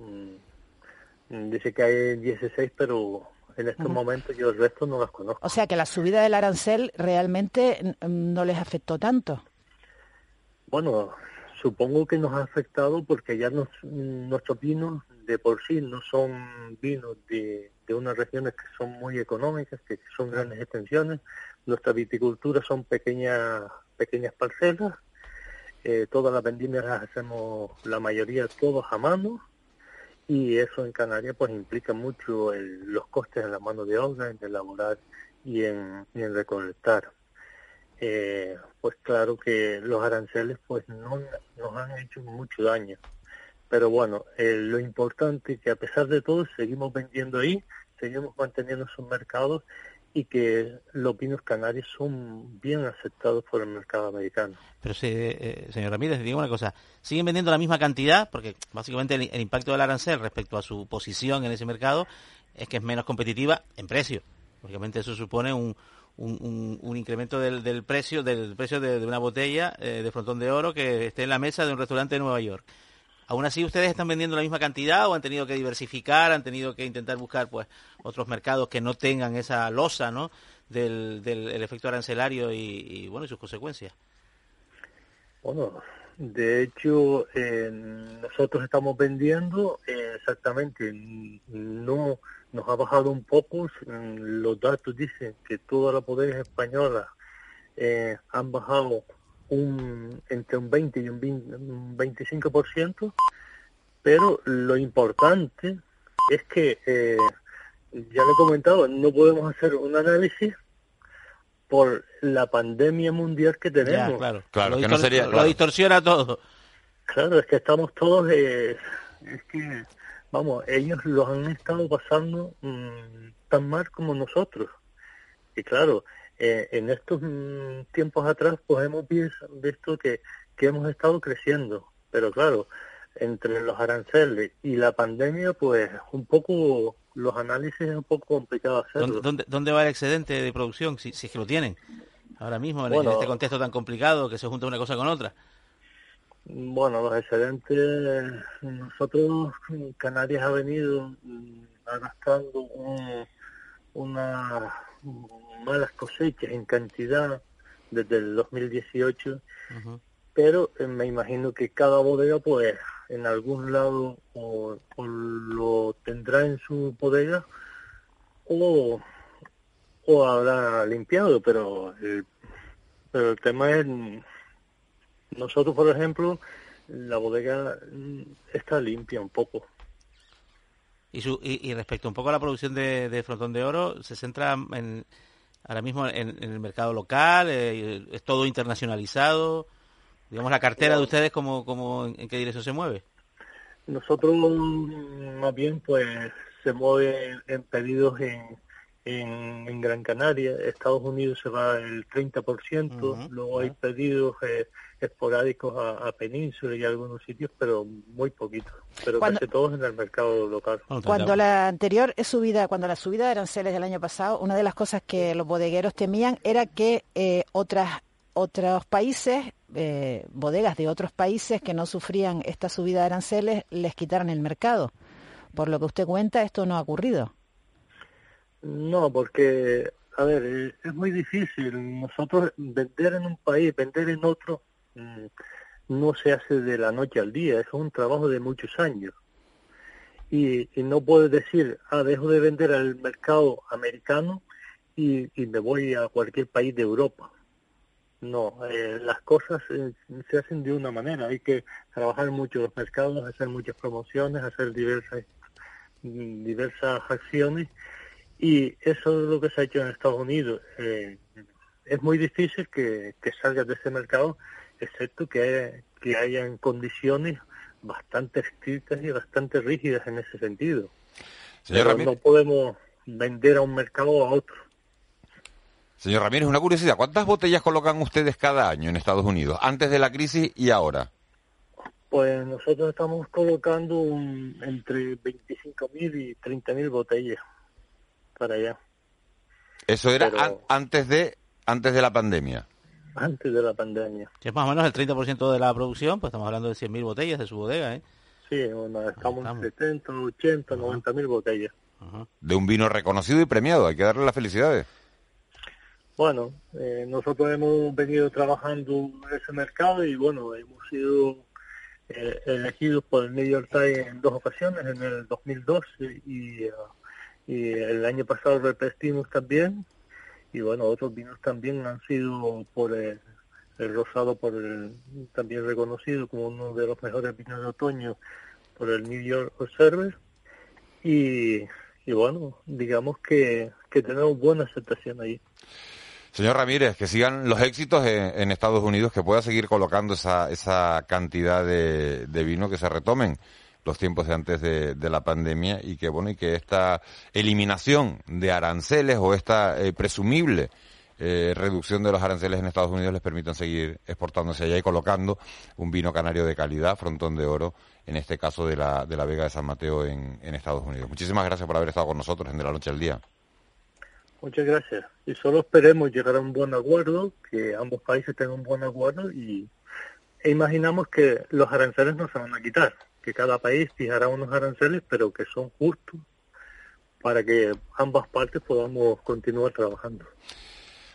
Dice que hay 16, pero en estos uh -huh. momentos yo el resto no las conozco. O sea que la subida del arancel realmente no les afectó tanto. Bueno, supongo que nos ha afectado porque ya nos, nuestros vinos de por sí no son vinos de, de unas regiones que son muy económicas, que son grandes extensiones. Nuestra viticultura son pequeñas pequeñas parcelas. Eh, todas las vendimias las hacemos, la mayoría todos a mano. Y eso en Canarias pues implica mucho el, los costes en la mano de obra, en elaborar y en, y en recolectar. Eh, pues claro que los aranceles pues no nos han hecho mucho daño pero bueno, eh, lo importante es que a pesar de todo seguimos vendiendo ahí, seguimos manteniendo esos mercados y que los vinos canarios son bien aceptados por el mercado americano. Pero, sí, eh, señor Ramírez, digo una cosa, ¿siguen vendiendo la misma cantidad? Porque básicamente el, impacto del arancel respecto a su posición en ese mercado es que es menos competitiva en precio. Lógicamente eso supone un, incremento del, precio del precio de, de una botella eh, de frontón de oro que esté en la mesa de un restaurante de Nueva York. ¿Aún así ustedes están vendiendo la misma cantidad o han tenido que diversificar, han tenido que intentar buscar pues otros mercados que no tengan esa losa ¿no? del, del el efecto arancelario y, y, bueno y sus consecuencias? Bueno, de hecho eh, nosotros estamos vendiendo eh, exactamente, no nos ha bajado un poco, los datos dicen que todas las bodegas españolas eh, han bajado un, entre un 20 y un, 20, un 25%, pero lo importante es que, eh, ya lo he comentado, no podemos hacer un análisis por la pandemia mundial que tenemos. Ya, claro, claro, lo, que no sería, claro. lo distorsiona todo. Claro, es que estamos todos, eh, es que, vamos, ellos los han estado pasando mmm, tan mal como nosotros. Y claro, eh, en estos mm, tiempos atrás pues hemos visto que, que hemos estado creciendo, pero claro, entre los aranceles y la pandemia pues un poco los análisis es un poco complicado hacerlo. ¿Dónde, dónde va el excedente de producción si, si es que lo tienen ahora mismo en, bueno, en este contexto tan complicado que se junta una cosa con otra? Bueno, los excedentes, nosotros Canarias ha venido arrastrando un, una malas cosechas en cantidad desde el 2018, uh -huh. pero eh, me imagino que cada bodega pues en algún lado o, o lo tendrá en su bodega o, o habrá limpiado, pero el, pero el tema es, nosotros por ejemplo, la bodega mm, está limpia un poco. Y, su, y, y, respecto un poco a la producción de, de de Oro, ¿se centra en, ahora mismo en, el mercado local? Eh, ¿Es todo internacionalizado? Digamos, la cartera de ustedes, ¿cómo, cómo, ¿en qué dirección se mueve? Nosotros más bien pues se mueve en pedidos en, en, en Gran Canaria, Estados Unidos se va el 30%, uh -huh, luego uh -huh. hay pedidos eh, esporádicos a, a, Península y a algunos sitios, pero muy poquitos, pero cuando, casi todos en el mercado local. Cuando la anterior subida, cuando la subida de aranceles del año pasado, una de las cosas que los bodegueros temían era que eh, otras otros países, eh, bodegas de otros países que no sufrían esta subida de aranceles, les quitaran el mercado. Por lo que usted cuenta, esto no ha ocurrido. No, porque, a ver, es muy difícil. Nosotros vender en un país, vender en otro, mmm, no se hace de la noche al día, es un trabajo de muchos años. Y, y no puedes decir, ah, dejo de vender al mercado americano y, y me voy a cualquier país de Europa. No, eh, las cosas eh, se hacen de una manera. Hay que trabajar mucho los mercados, hacer muchas promociones, hacer diversas diversas acciones y eso es lo que se ha hecho en Estados Unidos. Eh, es muy difícil que, que salgas de ese mercado, excepto que, que hayan condiciones bastante estrictas y bastante rígidas en ese sentido. Señor Pero no podemos vender a un mercado a otro. Señor Ramírez, una curiosidad, ¿cuántas botellas colocan ustedes cada año en Estados Unidos, antes de la crisis y ahora? Pues nosotros estamos colocando un, entre 25.000 y 30.000 botellas para allá. Eso era Pero... an antes de antes de la pandemia. Antes de la pandemia. Que es más o menos el 30% de la producción, pues estamos hablando de 100.000 botellas de su bodega, ¿eh? Sí, bueno, estamos, estamos. en 70, 80, uh -huh. 90.000 botellas. Uh -huh. De un vino reconocido y premiado, hay que darle las felicidades. Bueno, eh, nosotros hemos venido trabajando en ese mercado y bueno, hemos sido eh, elegidos por el New York Times en dos ocasiones, en el 2012 y, uh, y el año pasado repetimos también y bueno, otros vinos también han sido por el, el rosado por el, también reconocido como uno de los mejores vinos de otoño por el New York Observer y, y bueno, digamos que, que tenemos buena aceptación ahí. Señor Ramírez, que sigan los éxitos en, en, Estados Unidos, que pueda seguir colocando esa, esa cantidad de, de vino, que se retomen los tiempos de antes de, la pandemia y que bueno y que esta eliminación de aranceles o esta eh, presumible eh, reducción de los aranceles en Estados Unidos les permitan seguir exportándose allá y colocando un vino canario de calidad, frontón de oro, en este caso de la, de la Vega de San Mateo en, en Estados Unidos. Muchísimas gracias por haber estado con nosotros en De la Noche al Día. Muchas gracias. Y solo esperemos llegar a un buen acuerdo, que ambos países tengan un buen acuerdo y e imaginamos que los aranceles no se van a quitar, que cada país fijará unos aranceles, pero que son justos para que ambas partes podamos continuar trabajando.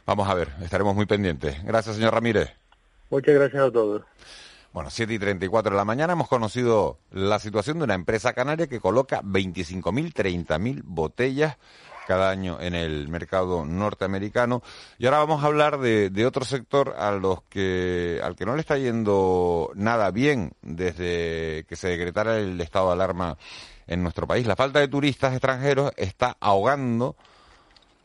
Vamos a ver, estaremos muy pendientes. Gracias, señor Ramírez. Muchas gracias a todos. Bueno, 7 y 34 de la mañana hemos conocido la situación de una empresa canaria que coloca 25.000, 30.000 botellas cada año en el mercado norteamericano. Y ahora vamos a hablar de, de, otro sector a los que, al que no le está yendo nada bien desde que se decretara el estado de alarma en nuestro país. La falta de turistas extranjeros está ahogando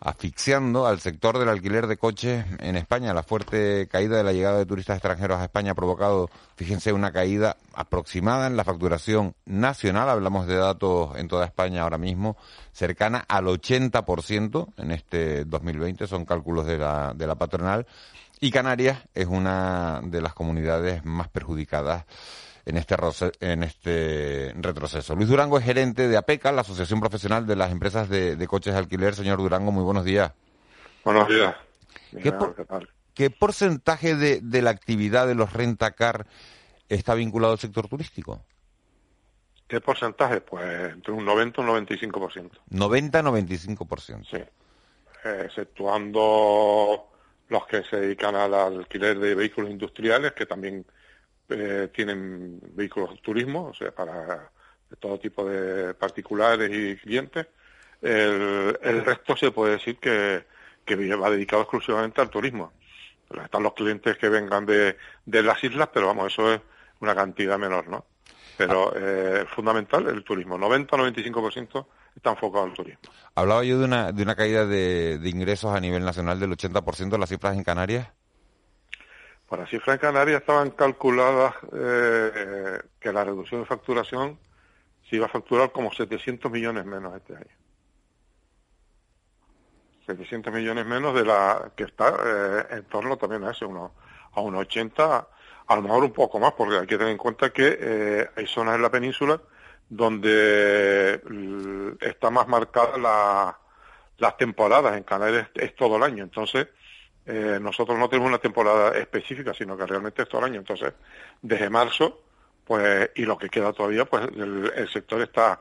asfixiando al sector del alquiler de coches en España. La fuerte caída de la llegada de turistas extranjeros a España ha provocado, fíjense, una caída aproximada en la facturación nacional. Hablamos de datos en toda España ahora mismo, cercana al 80% en este 2020. Son cálculos de la, de la patronal. Y Canarias es una de las comunidades más perjudicadas en este, en este retroceso. Luis Durango es gerente de APECA, la Asociación Profesional de las Empresas de, Coches de Alquiler. Señor Durango, muy buenos días. Buenos días. ¿Qué, porcentaje de, de, la actividad de los rentacar está vinculado al sector turístico? ¿Qué porcentaje? Pues entre un 90 y un 95%. 90-95%. Sí. Exceptuando los que se dedican al alquiler de vehículos industriales, que también eh, tienen vehículos de turismo, o sea, para todo tipo de particulares y clientes. El, resto se puede decir que, que va dedicado exclusivamente al turismo. Están los clientes que vengan de, de las islas, pero vamos, eso es una cantidad menor, ¿no? Pero eh, fundamental el turismo. 90-95% está enfocado al turismo. Hablaba yo de una, de una caída de, de ingresos a nivel nacional del 80% de las cifras en Canarias. Para cifras en Canarias estaban calculadas eh, que la reducción de facturación se iba a facturar como 700 millones menos este año. 700 millones menos de la que está eh, en torno también a eso, uno, a unos 80, a lo mejor un poco más, porque hay que tener en cuenta que eh, hay zonas en la península donde está más marcada la, las temporadas. En Canarias es todo el año, entonces eh, nosotros no tenemos una temporada específica, sino que realmente es todo el año. Entonces, desde marzo, pues, y lo que queda todavía, pues el, sector está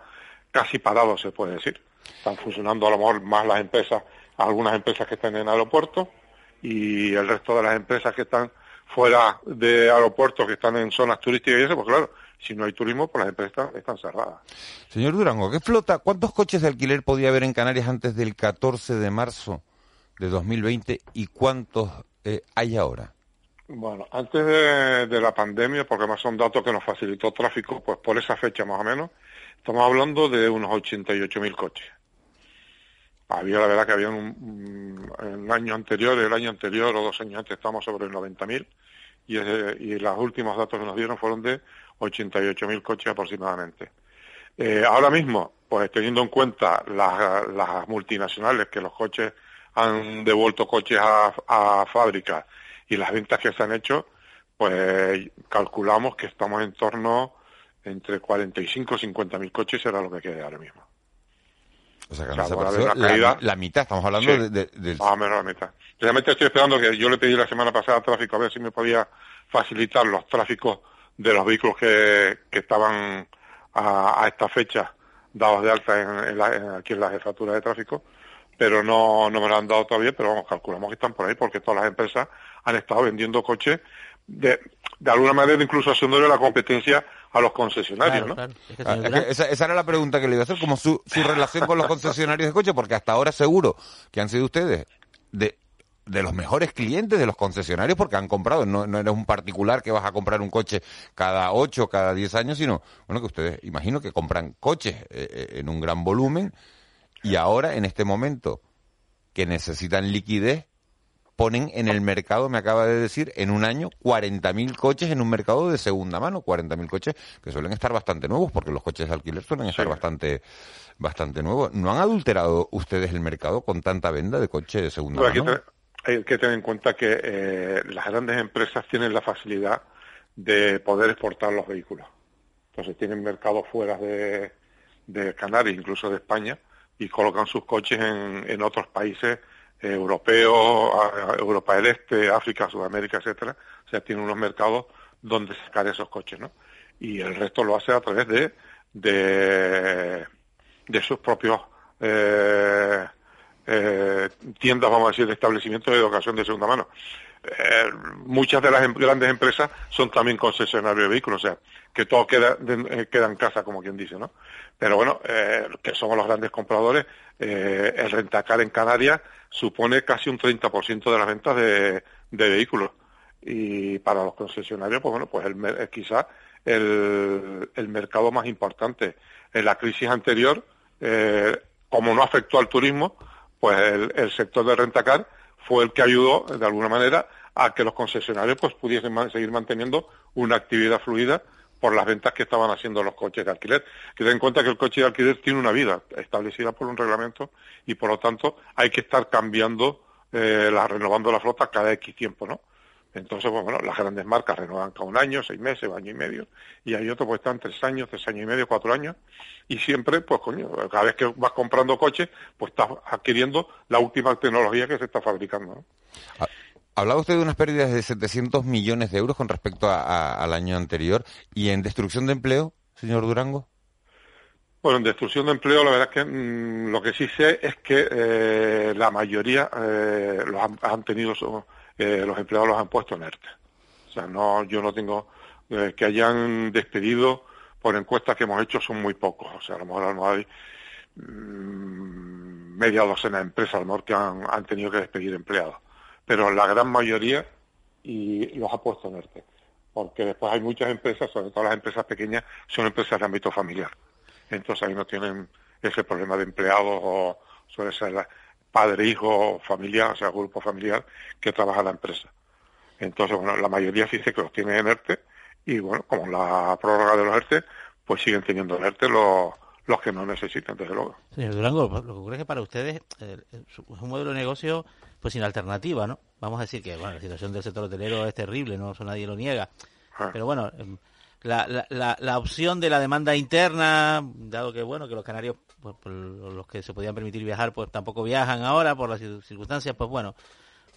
casi parado, se puede decir. Están funcionando a lo mejor más las empresas, algunas empresas que están en aeropuertos y el resto de las empresas que están fuera de aeropuertos, que están en zonas turísticas y eso, pues claro, si no hay turismo, pues las empresas están, están cerradas. Señor Durango, ¿qué flota? ¿Cuántos coches de alquiler podía haber en Canarias antes del 14 de marzo? De 2020 y cuántos eh, hay ahora? Bueno, antes de, la pandemia, porque más son datos que nos facilitó tráfico, pues por esa fecha más o menos, estamos hablando de unos 88.000 coches. Había la verdad que había un, un, año anterior, el año anterior o dos años antes estamos sobre 90.000 y, y los últimos datos que nos dieron fueron de 88.000 coches aproximadamente. Eh, ahora mismo, pues teniendo en cuenta las multinacionales que los coches han devuelto coches a, a fábrica y las ventas que se han hecho, pues calculamos que estamos en torno entre 45 y 50 mil coches, era lo que queda ahora mismo. O sea, que la, mitad, estamos hablando de, Más o menos la mitad. Realmente estoy esperando que yo le pedí la semana pasada a tráfico a ver si me podía facilitar los tráficos de los vehículos que, que estaban a, esta fecha dados de alta en, aquí en la jefatura de tráfico pero no, no me lo han dado todavía, pero vamos, calculamos que están por ahí porque todas las empresas han estado vendiendo coches de, de alguna manera incluso haciéndole la competencia a los concesionarios, ¿no? Ah, esa, era la pregunta que le iba a hacer, como su, su relación con los concesionarios de coches, porque hasta ahora seguro que han sido ustedes de, de los mejores clientes de los concesionarios porque han comprado, no, no eres un particular que vas a comprar un coche cada ocho, cada diez años, sino, bueno, que ustedes imagino que compran coches eh, eh, en un gran volumen y ahora, en este momento, que necesitan liquidez, ponen en el mercado, me acaba de decir, en un año 40.000 coches en un mercado de segunda mano, 40.000 coches que suelen estar bastante nuevos, porque los coches de alquiler suelen estar bastante bastante nuevos. ¿No han adulterado ustedes el mercado con tanta venta de coches de segunda mano? hay que tener en cuenta que eh, las grandes empresas tienen la facilidad de poder exportar los vehículos. Entonces tienen mercados fuera de, de Canarias, incluso de España, y colocan sus coches en, en otros países europeos, Europa del Este, África, Sudamérica, etcétera. O sea, tienen unos mercados donde sacar esos coches, ¿no? Y el resto lo hace a través de, de, de sus propios eh, eh, tiendas, vamos a decir, de establecimientos de educación de segunda mano. Muchas de las em, grandes empresas son también concesionarios de vehículos, o sea, que todo queda, eh, queda en casa, como quien dice, ¿no? Pero bueno, eh, que somos los grandes compradores, eh, el rentacar en Canarias supone casi un 30% de las ventas de, de, vehículos. Y para los concesionarios, pues bueno, pues el, es quizá el, el, mercado más importante. En la crisis anterior, como no afectó al turismo, pues el, el sector de rentacar fue el que ayudó, de alguna manera, a que los concesionarios pues pudiesen seguir manteniendo una actividad fluida por las ventas que estaban haciendo los coches de alquiler. Que ten en cuenta que el coche de alquiler tiene una vida establecida por un reglamento y por lo tanto hay que estar cambiando, eh, la, renovando la flota cada X tiempo, ¿no? Entonces, pues, bueno, las grandes marcas renuevan cada un año, seis meses, año y medio, y hay otros pues están tres años, tres años y medio, cuatro años, y siempre, pues coño, cada vez que vas comprando coches, pues estás adquiriendo la última tecnología que se está fabricando. ¿no? Ah, Hablaba usted de unas pérdidas de 700 millones de euros con respecto al año anterior. ¿Y en destrucción de empleo, señor Durango? Bueno, en destrucción de empleo, la verdad es que mm, lo que sí sé es que eh, la mayoría eh, los han, tenido, los empleados los han puesto en ERTE. O sea, no, yo no tengo eh, que hayan despedido por encuestas que hemos hecho son muy pocos. O sea, a lo mejor no hay mmm, media docena de empresas a lo mejor que han, han tenido que despedir empleados pero la gran mayoría y los ha puesto en ERTE. Porque después hay muchas empresas, sobre todo las empresas pequeñas, son empresas de ámbito familiar. Entonces ahí no tienen ese problema de empleados o suele ser padre, hijo, familiar, o sea, grupo familiar que trabaja en la empresa. Entonces, bueno, la mayoría sí que los tiene en ERTE y bueno, como la prórroga de los ERTE, pues siguen teniendo en ERTE los, los que no necesitan, desde luego. Señor Durango, lo que ocurre es que para ustedes eh, es un modelo de negocio pues sin alternativa, ¿no? Vamos a decir que bueno, la situación del sector hotelero es terrible, no eso nadie lo niega. Ah. Pero bueno, la, la, la, opción de la demanda interna, dado que bueno, que los canarios, pues, los que se podían permitir viajar, pues tampoco viajan ahora por las circunstancias, pues bueno,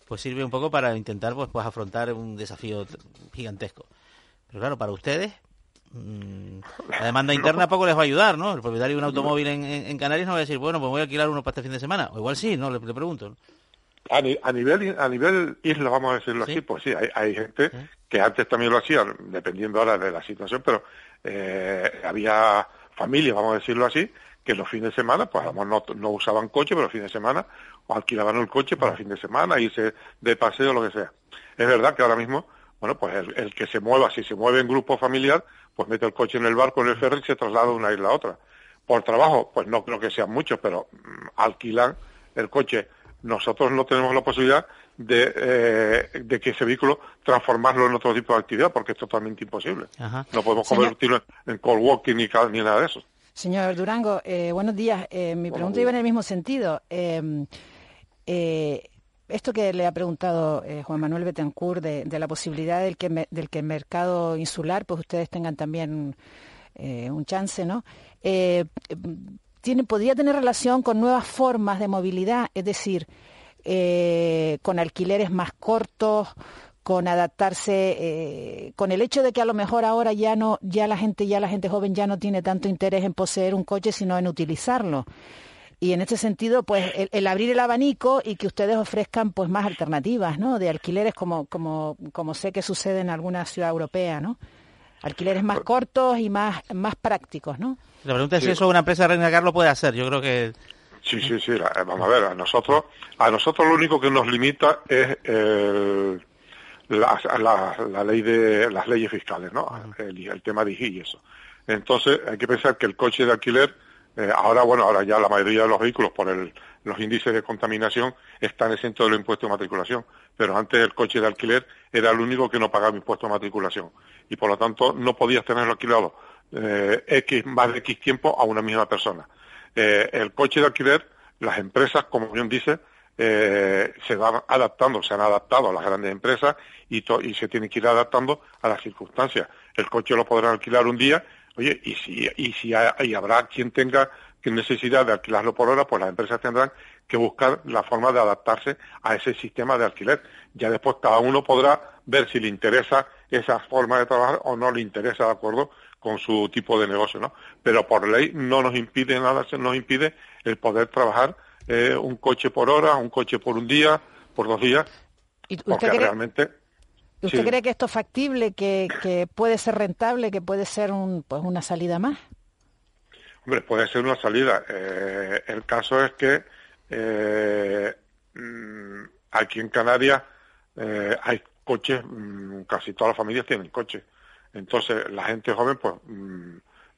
pues sirve un poco para intentar pues, pues afrontar un desafío gigantesco. Pero claro, para ustedes, mm, la demanda interna poco les va a ayudar, ¿no? El propietario de un automóvil en, en, Canarias no va a decir, bueno, pues voy a alquilar uno para este fin de semana. O igual sí, ¿no? Le, le pregunto. A, nivel a nivel isla, vamos a decirlo así, pues sí, hay, hay gente que antes también lo hacía, dependiendo ahora de la situación, pero eh, había familias, vamos a decirlo así, que los fines de semana, pues a lo no, no usaban coche, pero los fines de semana o alquilaban el coche para el fin de semana, irse de paseo, lo que sea. Es verdad que ahora mismo, bueno, pues el, el, que se mueva, si se mueve en grupo familiar, pues mete el coche en el barco, en el ferry y se traslada de una isla a otra. Por trabajo, pues no creo que sean muchos, pero mm, alquilan el coche nosotros no tenemos la posibilidad de, eh, de, que ese vehículo transformarlo en otro tipo de actividad porque es totalmente imposible. No podemos convertirlo en call walking ni, ni nada de eso. Señor Durango, eh, buenos días. Eh, mi pregunta iba en el mismo sentido. Em, esto que le ha preguntado Juan Manuel Betancourt de, de, la posibilidad del que, del que el mercado insular, pues ustedes tengan también un chance, ¿no? Podría tener relación con nuevas formas de movilidad, es decir, eh, con alquileres más cortos, con adaptarse, eh, con el hecho de que a lo mejor ahora ya no, ya la gente, ya la gente joven ya no tiene tanto interés en poseer un coche, sino en utilizarlo. Y en este sentido, pues el, abrir el abanico y que ustedes ofrezcan pues más alternativas, ¿no? De alquileres como, como, como sé que sucede en alguna ciudad europea, ¿no? Alquileres más cortos y más, más prácticos, ¿no? La pregunta es si eso una empresa de Reina lo puede hacer. Yo creo que Sí, sí, sí. vamos a ver, a nosotros, a nosotros lo único que nos limita es el, la, la, la, ley de las leyes fiscales, ¿no? El, el, tema de IG y eso. Entonces hay que pensar que el coche de alquiler, eh, ahora bueno, ahora ya la mayoría de los vehículos por el, los índices de contaminación están exentos del impuesto de matriculación, pero antes el coche de alquiler era el único que no pagaba impuesto de matriculación y por lo tanto no podías tenerlo alquilado eh, X más de X tiempo a una misma persona. Eh, el coche de alquiler, las empresas, como bien dice, eh, se van adaptando, se han adaptado a las grandes empresas y, y se tienen que ir adaptando a las circunstancias. El coche lo podrán alquilar un día, oye, y si, y si y habrá quien tenga necesidad de alquilarlo por hora, pues las empresas tendrán que buscar la forma de adaptarse a ese sistema de alquiler. Ya después cada uno podrá ver si le interesa esa forma de trabajar o no le interesa de acuerdo con su tipo de negocio, ¿no? Pero por ley no nos impide nada, se nos impide el poder trabajar eh, un coche por hora, un coche por un día, por dos días, ¿Y porque realmente... ¿Usted cree que esto es factible, que, que, puede ser rentable, que puede ser un, pues una salida más? Hombre, puede ser una salida. Eh, el caso es que eh, mm, aquí en Canarias eh, hay coches, mm, casi todas las familias tienen coches. Entonces, la gente joven, pues, mm,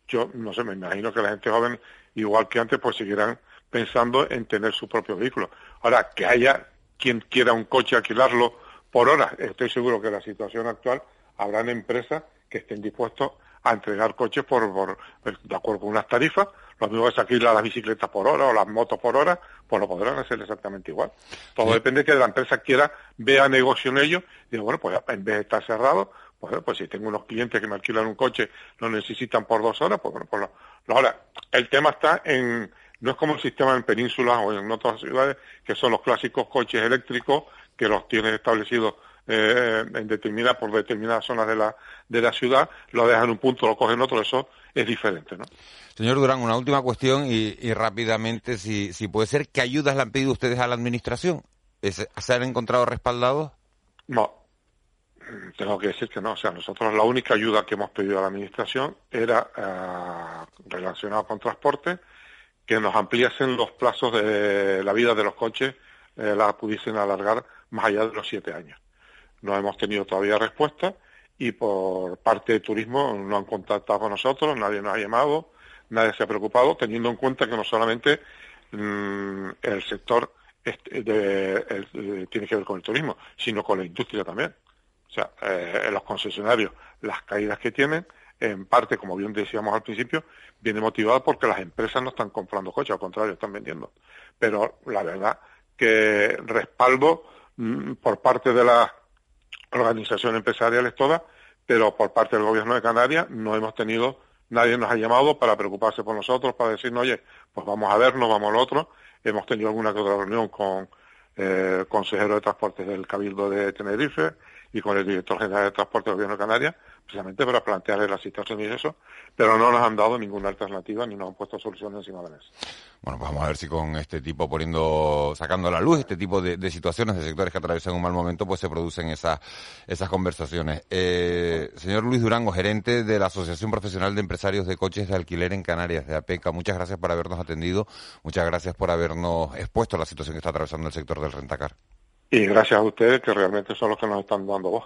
yo no sé, me imagino que la gente joven, igual que antes, pues seguirán pensando en tener su propio vehículo. Ahora, que haya quien quiera un coche alquilarlo por hora, estoy seguro que la situación actual habrán empresas que estén dispuestos a entregar coches por, por de acuerdo con unas tarifas, lo mismo se alquilan las bicicletas por hora o las motos por hora, pues lo podrán hacer exactamente igual. Todo depende de que la empresa quiera, vea negocio en ello, y digo, bueno, pues en vez de estar cerrado, pues, pues si tengo unos clientes que me alquilan un coche, lo necesitan por dos horas, pues bueno, pues lo, ahora, el tema está en, no es como el sistema en penínsulas o en otras ciudades, que son los clásicos coches eléctricos que los tienen establecidos eh, en determinada, por determinadas zonas de la, de la ciudad, lo dejan en un punto, lo cogen en otro, eso es diferente, ¿no? Señor Durán, una última cuestión y, rápidamente, si, si puede ser, ¿qué ayudas le han pedido ustedes a la Administración? ¿Se han encontrado respaldados? No, tengo que decir que no. O sea, nosotros la única ayuda que hemos pedido a la Administración era eh, relacionada con transporte, que nos ampliasen los plazos de la vida de los coches, eh, la pudiesen alargar más allá de los siete años. No hemos tenido todavía respuesta y por parte de turismo no han contactado con nosotros, nadie nos ha llamado, nadie se ha preocupado, teniendo en cuenta que no solamente mm, el sector tiene que ver con el turismo, sino con la industria también. O sea, eh, los concesionarios, las caídas que tienen, en parte, como bien decíamos al principio, viene motivada porque las empresas no están comprando coches, al contrario, están vendiendo. Pero la verdad que respaldo mm, por parte de las organizaciones empresariales todas, pero por parte del gobierno de Canarias no hemos tenido, nadie nos ha llamado para preocuparse por nosotros, para decirnos, oye, pues vamos a vernos, vamos al otro. Hemos tenido alguna que otra reunión con eh, el consejero de transportes del Cabildo de Tenerife, y con el director general de transporte del gobierno de Canarias, precisamente para plantearle la situación y eso, pero no nos han dado ninguna alternativa ni nos han puesto soluciones encima de la mesa. Bueno, pues vamos a ver si con este tipo poniendo, sacando a la luz este tipo de, situaciones de sectores que atraviesan un mal momento, pues se producen esas, esas conversaciones. Eh, señor Luis Durango, gerente de la Asociación Profesional de Empresarios de Coches de Alquiler en Canarias, de APECA, muchas gracias por habernos atendido, muchas gracias por habernos expuesto a la situación que está atravesando el sector del rentacar. Y gracias a ustedes, que realmente son los que nos están dando voz.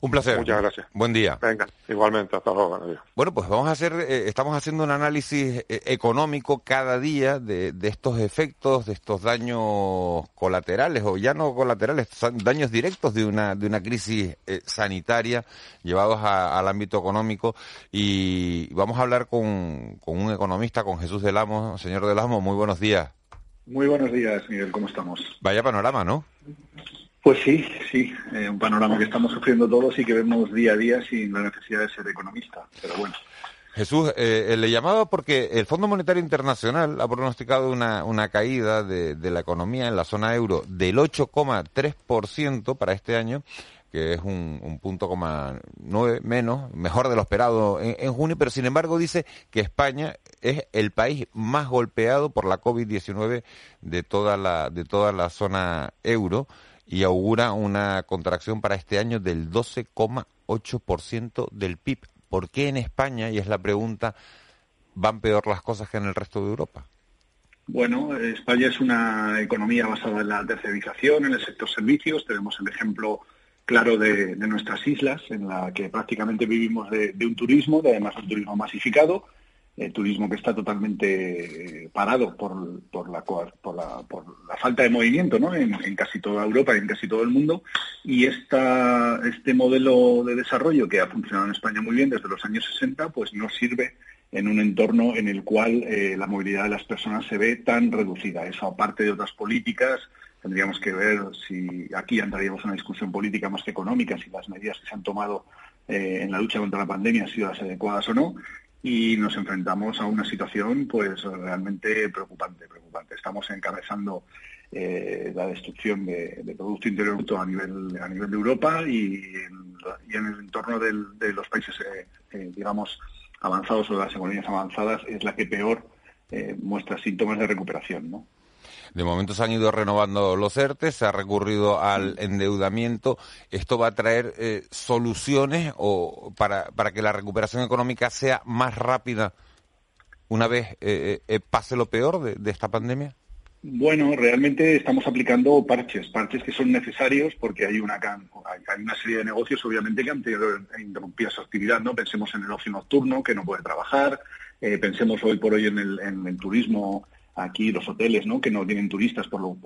Un placer. Muchas gracias. Buen día. Venga, igualmente, hasta luego. Bueno, pues vamos a hacer, eh, estamos haciendo un análisis eh, económico cada día de, estos efectos, de estos daños colaterales, o ya no colaterales, daños directos de una, de una crisis eh, sanitaria llevados al ámbito económico. Y vamos a hablar con, con un economista, con Jesús del Amo. Señor del Amo, muy buenos días. Muy buenos días, Miguel, ¿cómo estamos? Vaya panorama, ¿no? Pues sí, sí, eh, un panorama que estamos sufriendo todos y que vemos día a día sin la necesidad de ser economista, pero bueno. Jesús, eh, le llamaba porque el Fondo Monetario Internacional ha pronosticado una, una caída de, la economía en la zona euro del 8,3% para este año que es un, un punto coma nueve menos, mejor de lo esperado en, junio, pero sin embargo dice que España es el país más golpeado por la COVID-19 de toda la de toda la zona euro y augura una contracción para este año del 12,8% del PIB. ¿Por qué en España, y es la pregunta, van peor las cosas que en el resto de Europa? Bueno, España es una economía basada en la tercerización, en el sector servicios. Tenemos el ejemplo claro de, nuestras islas, en la que prácticamente vivimos de, un turismo, de además un turismo masificado, eh, turismo que está totalmente eh, parado por, por, la, por, la, por la falta de movimiento ¿no? en, casi toda Europa y en casi todo el mundo. Y esta, este modelo de desarrollo que ha funcionado en España muy bien desde los años 60, pues no sirve en un entorno en el cual eh, la movilidad de las personas se ve tan reducida. Eso aparte de otras políticas, tendríamos que ver si aquí entraríamos en una discusión política más que económica, si las medidas que se han tomado en la lucha contra la pandemia han sido las adecuadas o no y nos enfrentamos a una situación pues realmente preocupante, preocupante. Estamos encabezando eh, la destrucción de, Producto Interior a nivel, a nivel de Europa y en, el entorno de los países, eh, eh, digamos, avanzados o de las economías avanzadas es la que peor muestra síntomas de recuperación, ¿no? De momento se han ido renovando los ERTE, se ha recurrido al endeudamiento. ¿Esto va a traer eh, soluciones o para, para que la recuperación económica sea más rápida una vez eh, eh, pase lo peor de, esta pandemia? Bueno, realmente estamos aplicando parches, parches que son necesarios porque hay una, hay una serie de negocios, obviamente, que han tenido interrumpida su actividad, ¿no? Pensemos en el ocio nocturno, que no puede trabajar, pensemos hoy por hoy en el, en el turismo aquí los hoteles ¿no? que no tienen turistas por lo,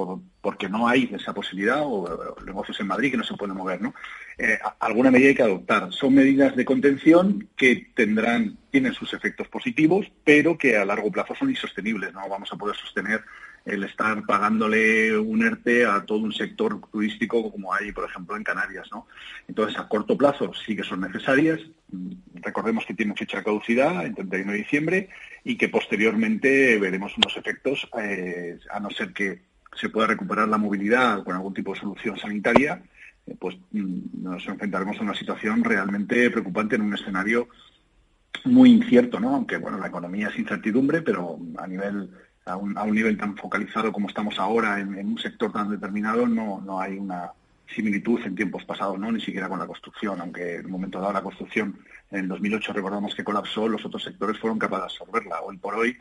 porque no hay esa posibilidad o, negocios en Madrid que no se pueden mover. ¿no? Eh, alguna medida hay que adoptar. Son medidas de contención que tendrán, tienen sus efectos positivos, pero que a largo plazo son insostenibles. No vamos a poder sostener el estar pagándole un ERTE a todo un sector turístico como hay, por ejemplo, en Canarias. ¿no? Entonces, a corto plazo sí que son necesarias. Recordemos que tienen fecha de caducidad, el 31 de diciembre, y que posteriormente veremos unos efectos, eh, a no ser que se pueda recuperar la movilidad con algún tipo de solución sanitaria, eh, pues mm, nos enfrentaremos a una situación realmente preocupante en un escenario muy incierto, ¿no? Aunque, bueno, la economía es incertidumbre, pero a nivel a un, a un nivel tan focalizado como estamos ahora en, un sector tan determinado, no, no hay una similitud en tiempos pasados, ¿no? Ni siquiera con la construcción, aunque en un momento dado la construcción en el 2008 recordamos que colapsó, los otros sectores fueron capaces de absorberla. Hoy por hoy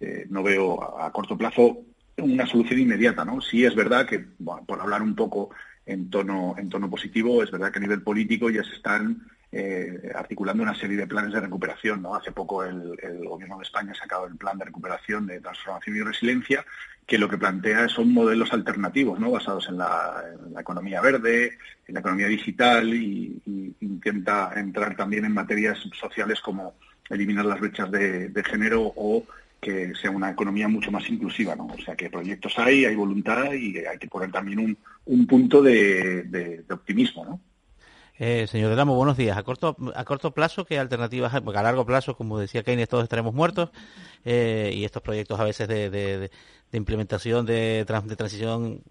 eh, no veo a, corto plazo una solución inmediata, ¿no? Sí es verdad que, por hablar un poco en tono, en tono positivo, es verdad que a nivel político ya se están eh, articulando una serie de planes de recuperación. ¿no? Hace poco el, Gobierno de España ha sacado el plan de recuperación, de transformación y resiliencia, que lo que plantea son modelos alternativos, ¿no? basados en la, economía verde, en la economía digital y, intenta entrar también en materias sociales como eliminar las brechas de, género o que sea una economía mucho más inclusiva, ¿no? O sea, que proyectos hay, hay voluntad y hay que poner también un, un punto de, de optimismo, ¿no? Eh, señor Delamo, buenos días. A corto, a corto plazo, ¿qué alternativas? Porque a largo plazo, como decía Keynes, todos estaremos muertos eh, y estos proyectos a veces de, implementación de, transición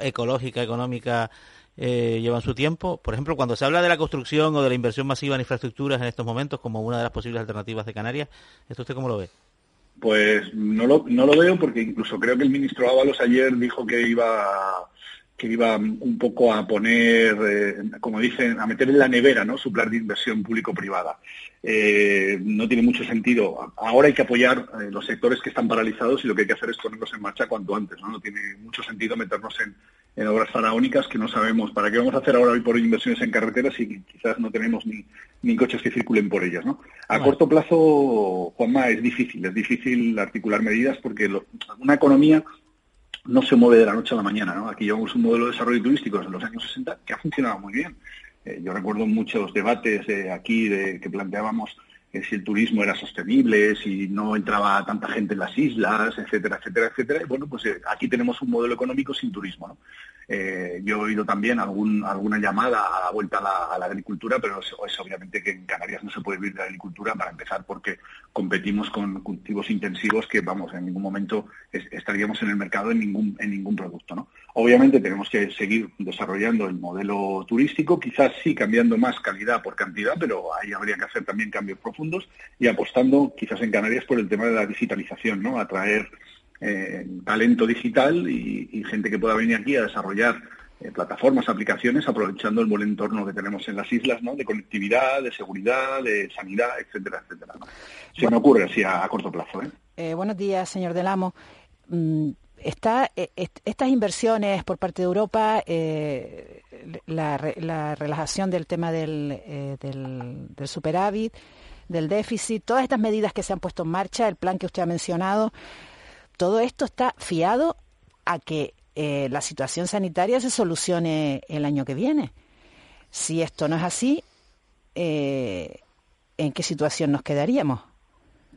ecológica, económica, eh, llevan su tiempo. Por ejemplo, cuando se habla de la construcción o de la inversión masiva en infraestructuras en estos momentos como una de las posibles alternativas de Canarias, ¿esto usted cómo lo ve? Pues no lo, no lo veo porque incluso creo que el ministro Ábalos ayer dijo que iba que iba un poco a poner, eh, como dicen, a meter en la nevera, ¿no? Su plan de inversión público-privada. Eh, no tiene mucho sentido. Ahora hay que apoyar eh, los sectores que están paralizados y lo que hay que hacer es ponerlos en marcha cuanto antes, ¿no? No tiene mucho sentido meternos en, obras faraónicas que no sabemos para qué vamos a hacer ahora hoy por inversiones en carreteras y quizás no tenemos ni, ni coches que circulen por ellas, ¿no? A corto plazo, Juanma, es difícil, es difícil articular medidas porque una economía no se mueve de la noche a la mañana. ¿no? Aquí llevamos un modelo de desarrollo turístico desde los años 60 que ha funcionado muy bien. Eh, yo recuerdo muchos debates aquí de, que planteábamos si el turismo era sostenible, si no entraba tanta gente en las islas, etcétera, etcétera, etcétera. Bueno, pues eh, aquí tenemos un modelo económico sin turismo. Eh, yo he oído también alguna llamada a la vuelta a la, agricultura, pero es, obviamente que en Canarias no se puede vivir de la agricultura para empezar porque competimos con cultivos intensivos que, vamos, en ningún momento estaríamos en el mercado en ningún, en ningún producto. Obviamente tenemos que seguir desarrollando el modelo turístico, quizás sí cambiando más calidad por cantidad, pero ahí habría que hacer también cambios profundos y apostando quizás en Canarias por el tema de la digitalización, ¿no? atraer eh, talento digital y, gente que pueda venir aquí a desarrollar eh, plataformas, aplicaciones, aprovechando el buen entorno que tenemos en las islas, ¿no? De conectividad, de seguridad, de sanidad, etcétera, etcétera. Se me ocurre así a, corto plazo. ¿eh? ¿eh? buenos días, señor Delamo. Mm, está, estas inversiones por parte de Europa, la, relajación del tema del, del, del superávit, del déficit, todas estas medidas que se han puesto en marcha, el plan que usted ha mencionado, todo esto está fiado a que eh, la situación sanitaria se solucione el año que viene. Si esto no es así, eh, ¿en qué situación nos quedaríamos?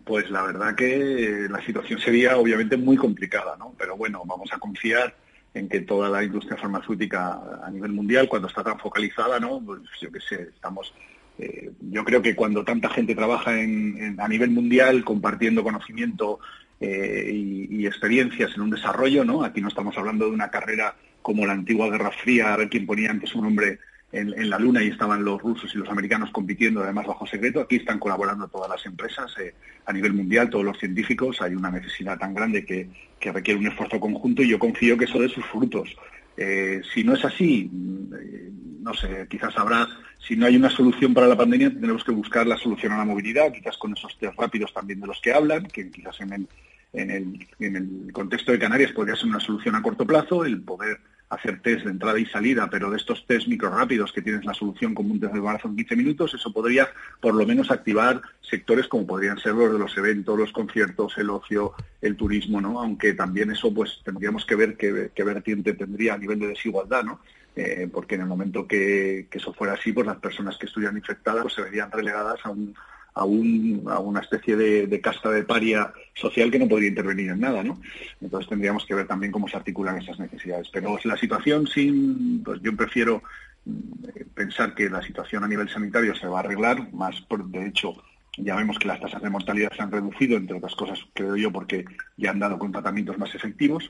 Pues la verdad que la situación sería obviamente muy complicada, ¿no? Pero bueno, vamos a confiar en que toda la industria farmacéutica a nivel mundial, cuando está tan focalizada, ¿no? Pues yo qué sé, estamos... Eh, yo creo que cuando tanta gente trabaja a nivel mundial compartiendo conocimiento eh, y, experiencias en un desarrollo, ¿no? Aquí no estamos hablando de una carrera como la antigua Guerra Fría, a ver quién ponía antes un hombre en, la Luna y estaban los rusos y los americanos compitiendo además bajo secreto. Aquí están colaborando todas las empresas eh, a nivel mundial, todos los científicos. Hay una necesidad tan grande que, requiere un esfuerzo conjunto y yo confío que eso dé sus frutos. Eh, si no es así, mm, no sé, quizás habrá, si no hay una solución para la pandemia, tendremos que buscar la solución a la movilidad, quizás con esos test rápidos también de los que hablan, que quizás en el, en el, en el contexto de Canarias podría ser una solución a corto plazo, el poder hacer test de entrada y salida, pero de estos test micro rápidos que tienes la solución como un test de en 15 minutos, eso podría por lo menos activar sectores como podrían ser los de los eventos, los conciertos, el ocio, el turismo, ¿no? Aunque también eso pues tendríamos que ver qué, vertiente tendría a nivel de desigualdad, ¿no? Eh, porque en el momento que, que, eso fuera así, pues las personas que estuvieran infectadas pues se verían relegadas a un a, una especie de, casta de paria social que no podría intervenir en nada, ¿no? Entonces tendríamos que ver también cómo se articulan esas necesidades. Pero la situación sin, pues yo prefiero mm, pensar que la situación a nivel sanitario se va a arreglar, más por, de hecho ya vemos que las tasas de mortalidad se han reducido, entre otras cosas, creo yo, porque ya han dado con tratamientos más efectivos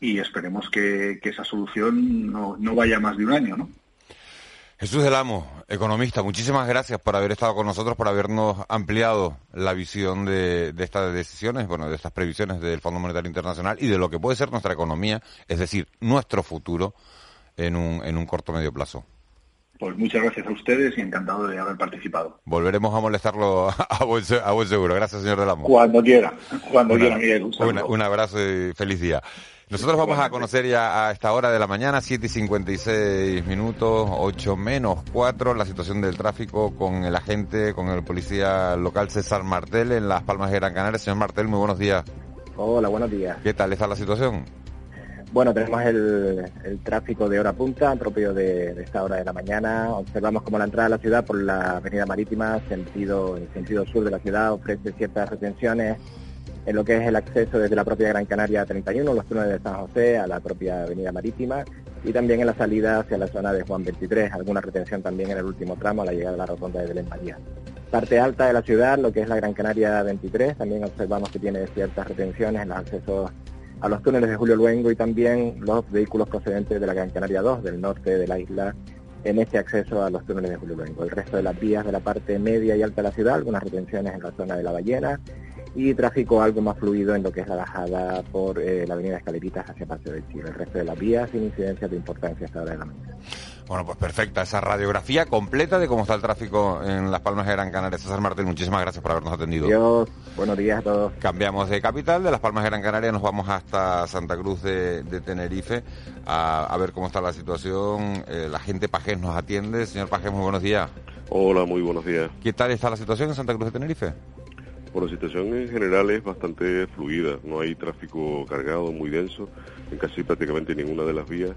y esperemos que, esa solución no, no vaya más de un año, ¿no? Jesús del Amo, economista, muchísimas gracias por haber estado con nosotros, por habernos ampliado la visión de, estas decisiones, bueno, de estas previsiones del Fondo Monetario Internacional y de lo que puede ser nuestra economía, es decir, nuestro futuro en un, en un corto medio plazo. Pues muchas gracias a ustedes y encantado de haber participado. Volveremos a molestarlo a buen, seguro. Gracias, señor del Amo. Cuando quiera, cuando quiera, Miguel. un abrazo y feliz día. Nosotros vamos a conocer ya a esta hora de la mañana, 7 y 56 minutos, 8 menos 4, la situación del tráfico con el agente, con el policía local César Martel en Las Palmas de Gran Canaria. Señor Martel, muy buenos días. Hola, buenos días. ¿Qué tal está la situación? Bueno, tenemos el, tráfico de hora punta, propio de, esta hora de la mañana. Observamos como la entrada a la ciudad por la avenida marítima, sentido, en sentido sur de la ciudad, ofrece ciertas retenciones en lo que es el acceso desde la propia Gran Canaria 31, los túneles de San José, a la propia Avenida Marítima y también en la salida hacia la zona de Juan 23, alguna retención también en el último tramo a la llegada a la rotonda de Belén María. Parte alta de la ciudad, lo que es la Gran Canaria 23, también observamos que tiene ciertas retenciones en los accesos a los túneles de Julio Luengo y también los vehículos procedentes de la Gran Canaria 2, del norte de la isla, en este acceso a los túneles de Julio Luengo. El resto de las vías de la parte media y alta de la ciudad, algunas retenciones en la zona de la Ballena, y tráfico algo más fluido en lo que es la bajada por eh, la avenida Escaleritas hacia Paseo del Chile. El resto de las vías sin incidencias de importancia hasta ahora de la mañana. Bueno, pues perfecta esa radiografía completa de cómo está el tráfico en Las Palmas de Gran Canaria. César Martín, muchísimas gracias por habernos atendido. Dios, buenos días a todos. Cambiamos de capital, de Las Palmas de Gran Canaria, nos vamos hasta Santa Cruz de, Tenerife a, ver cómo está la situación. Eh, la gente Pajés nos atiende. Señor Pajés, muy buenos días. Hola, muy buenos días. ¿Qué tal está la situación en Santa Cruz de Tenerife? Bueno, la situación en general es bastante fluida, no hay tráfico cargado muy denso en casi prácticamente ninguna de las vías,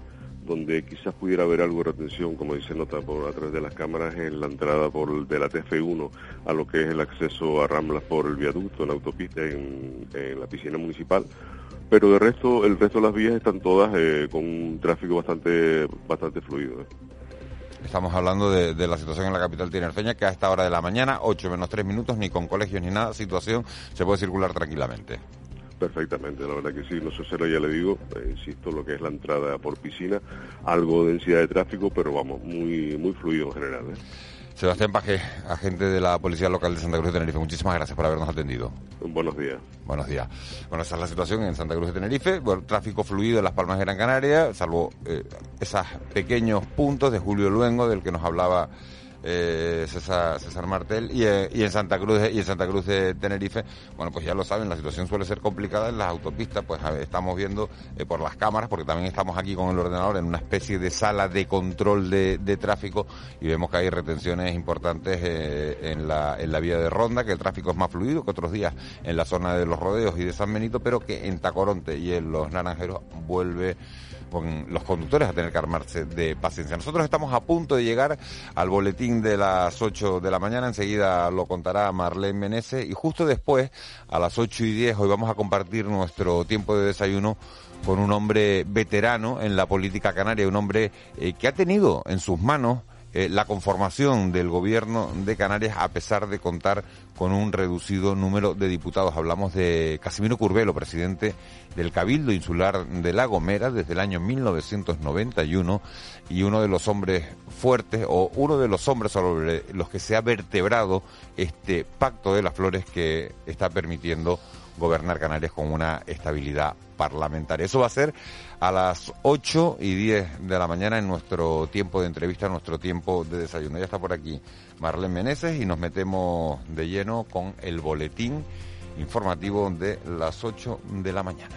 donde quizás pudiera haber algo de retención, como dice nota por a través de las cámaras, en la entrada por de la TF1 a lo que es el acceso a Ramblas por el viaducto en autopista en, la piscina municipal, pero de resto, el resto de las vías están todas eh, con un tráfico bastante, bastante fluido. Eh. Estamos hablando de, la situación en la capital tinerfeña, que a esta hora de la mañana, 8 menos 3 minutos, ni con colegios ni nada, situación, se puede circular tranquilamente. Perfectamente, la verdad que sí, no sé si ya le digo, eh, insisto, lo que es la entrada por piscina, algo de densidad de tráfico, pero vamos, muy, muy fluido en general. ¿eh? Sebastián Paje, agente de la Policía Local de Santa Cruz de Tenerife, muchísimas gracias por habernos atendido. Buenos días. Buenos días. Bueno, esa es la situación en Santa Cruz de Tenerife. Bueno, tráfico fluido en Las Palmas de Gran Canaria, salvo eh, esos pequeños puntos de Julio Luengo, del que nos hablaba eh, César, Martel, y, eh, y, en Santa Cruz y en Santa Cruz de Tenerife, bueno, pues ya lo saben, la situación suele ser complicada en las autopistas, pues estamos viendo eh, por las cámaras, porque también estamos aquí con el ordenador en una especie de sala de control de, de tráfico y vemos que hay retenciones importantes en, la, en la vía de Ronda, que el tráfico es más fluido que otros días en la zona de los rodeos y de San Benito, pero que en Tacoronte y en los Naranjeros vuelve con los conductores a tener que armarse de paciencia. Nosotros estamos a punto de llegar al boletín de las 8 de la mañana, enseguida lo contará Marlene Menezes y justo después, a las 8 y 10, hoy vamos a compartir nuestro tiempo de desayuno con un hombre veterano en la política canaria, un hombre eh, que ha tenido en sus manos eh, la conformación del gobierno de Canarias a pesar de contar con un reducido número de diputados. Hablamos de Casimiro Curbelo, presidente del Cabildo Insular de La Gomera desde el año 1991 y uno de los hombres fuertes o uno de los hombres sobre los que se ha vertebrado este pacto de las flores que está permitiendo gobernar Canarias con una estabilidad parlamentaria. Eso va a ser a las 8 y 10 de la mañana en nuestro tiempo de entrevista, en nuestro tiempo de desayuno. Ya está por aquí Marlene Meneses y nos metemos de lleno con el boletín informativo de las 8 de la mañana.